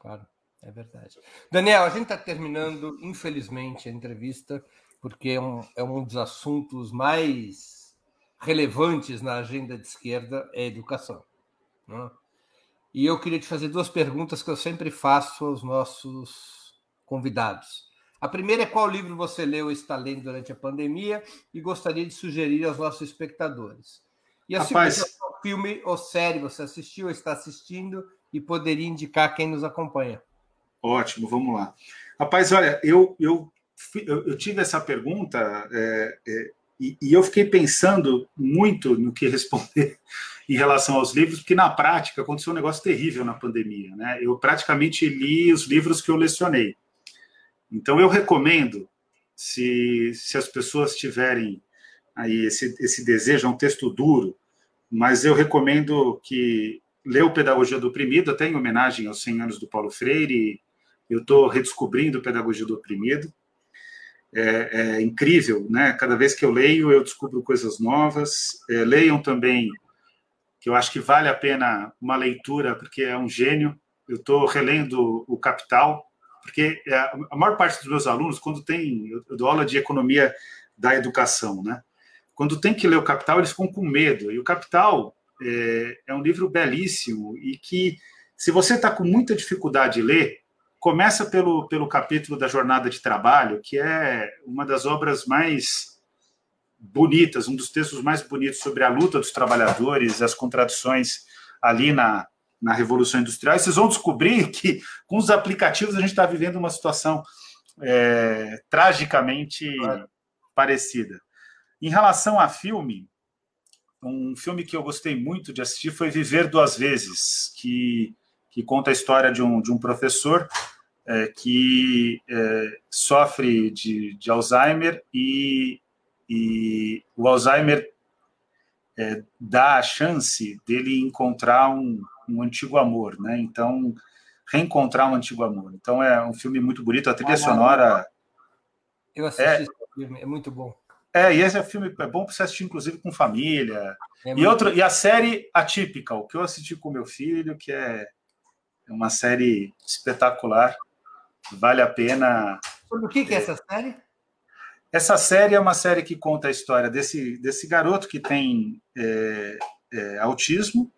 claro, é verdade. Daniel, a gente está terminando, infelizmente, a entrevista porque é um, é um dos assuntos mais relevantes na agenda de esquerda é a educação. Né? E eu queria te fazer duas perguntas que eu sempre faço aos nossos convidados. A primeira é qual livro você leu ou está lendo durante a pandemia e gostaria de sugerir aos nossos espectadores. E a Rapaz... segunda, qual filme ou série você assistiu ou está assistindo e poderia indicar quem nos acompanha. Ótimo, vamos lá. Rapaz, olha, eu, eu, eu, tive essa pergunta é, é, e, e, eu fiquei pensando muito no que responder em relação aos livros, porque na prática aconteceu um negócio terrível na pandemia. Né? Eu praticamente li os livros que eu lecionei. Então eu recomendo, se, se as pessoas tiverem aí esse, esse desejo, é um texto duro, mas eu recomendo que leu Pedagogia do Oprimido, até em homenagem aos 100 anos do Paulo Freire, eu estou redescobrindo Pedagogia do Oprimido. É, é, incrível, né? Cada vez que eu leio, eu descubro coisas novas. É, leiam também, que eu acho que vale a pena uma leitura, porque é um gênio. Eu estou relendo o Capital, porque é, a maior parte dos meus alunos, quando tem, eu dou aula de economia da educação, né? Quando tem que ler o Capital, eles ficam com medo. E o Capital é, é um livro belíssimo e que, se você está com muita dificuldade de ler, começa pelo, pelo capítulo da jornada de trabalho, que é uma das obras mais bonitas, um dos textos mais bonitos sobre a luta dos trabalhadores, as contradições ali na, na Revolução Industrial. E vocês vão descobrir que, com os aplicativos, a gente está vivendo uma situação é, tragicamente parecida. Em relação a filme, um filme que eu gostei muito de assistir foi Viver Duas Vezes, que, que conta a história de um, de um professor é, que é, sofre de, de Alzheimer e, e o Alzheimer é, dá a chance dele encontrar um, um antigo amor, né? Então, reencontrar um antigo amor. Então, é um filme muito bonito, a trilha sonora... Eu assisti é, esse filme, é muito bom. É, e esse é filme é bom para você assistir, inclusive, com família. É e, outro, e a série Atípica, o que eu assisti com meu filho, que é uma série espetacular. Vale a pena. Sobre o que, que é essa série? Essa série é uma série que conta a história desse, desse garoto que tem é, é, autismo.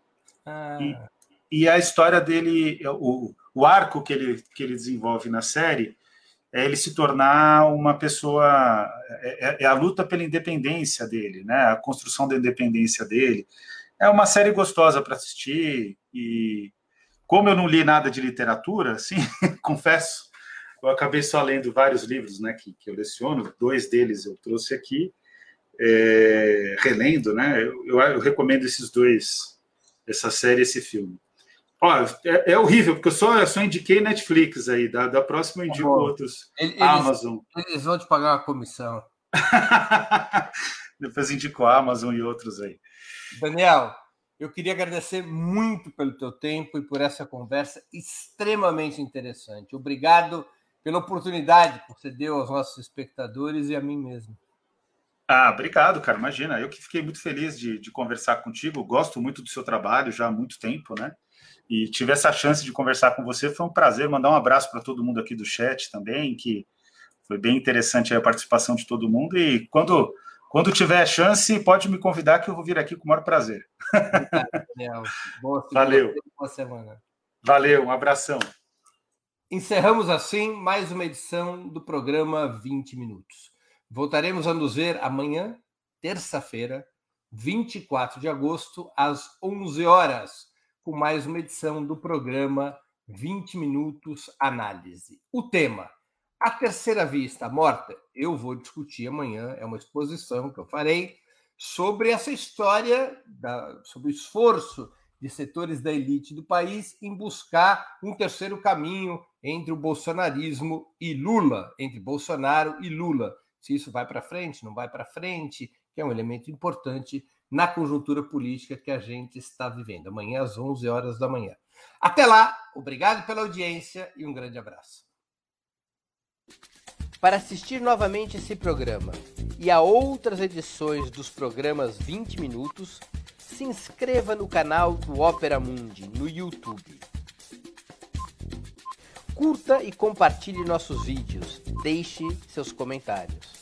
Ah. E, e, a história dele, o, o arco que ele, que ele desenvolve na série é ele se tornar uma pessoa. É, é, é, a luta pela independência dele, né? a construção da independência dele. É uma série gostosa para assistir. E como eu não li nada de literatura, sim, confesso, eu acabei só lendo vários livros né, que, que eu leciono, dois deles eu trouxe aqui, é, relendo, né? Eu, eu, eu recomendo esses dois, essa série, esse filme. Ó, é, é, horrível, porque eu só, eu só indiquei Netflix aí. Da, da próxima eu indico tá outros. Eles, Amazon. Eles vão te pagar uma comissão. Depois indico Amazon e outros aí. Daniel, eu queria agradecer muito pelo teu tempo e por essa conversa extremamente interessante. Obrigado pela oportunidade que você deu aos nossos espectadores e a mim mesmo. Ah, obrigado, cara. Imagina, eu que fiquei muito feliz de, de conversar contigo. Gosto muito do seu trabalho já há muito tempo, né? E tive essa chance de conversar com você. Foi um prazer mandar um abraço para todo mundo aqui do chat também, que foi bem interessante a participação de todo mundo. E quando, quando tiver chance, pode me convidar que eu vou vir aqui com o maior prazer. Boa, Valeu. Boa semana. Valeu, um abração. Encerramos assim mais uma edição do programa 20 Minutos. Voltaremos a nos ver amanhã, terça-feira, 24 de agosto, às 11 horas com mais uma edição do programa 20 Minutos Análise. O tema, a terceira vista morta, eu vou discutir amanhã, é uma exposição que eu farei sobre essa história, da, sobre o esforço de setores da elite do país em buscar um terceiro caminho entre o bolsonarismo e Lula, entre Bolsonaro e Lula. Se isso vai para frente, não vai para frente, que é um elemento importante na conjuntura política que a gente está vivendo. Amanhã, às 11 horas da manhã. Até lá, obrigado pela audiência e um grande abraço. Para assistir novamente esse programa e a outras edições dos programas 20 Minutos, se inscreva no canal do Opera Mundi no YouTube. Curta e compartilhe nossos vídeos. Deixe seus comentários.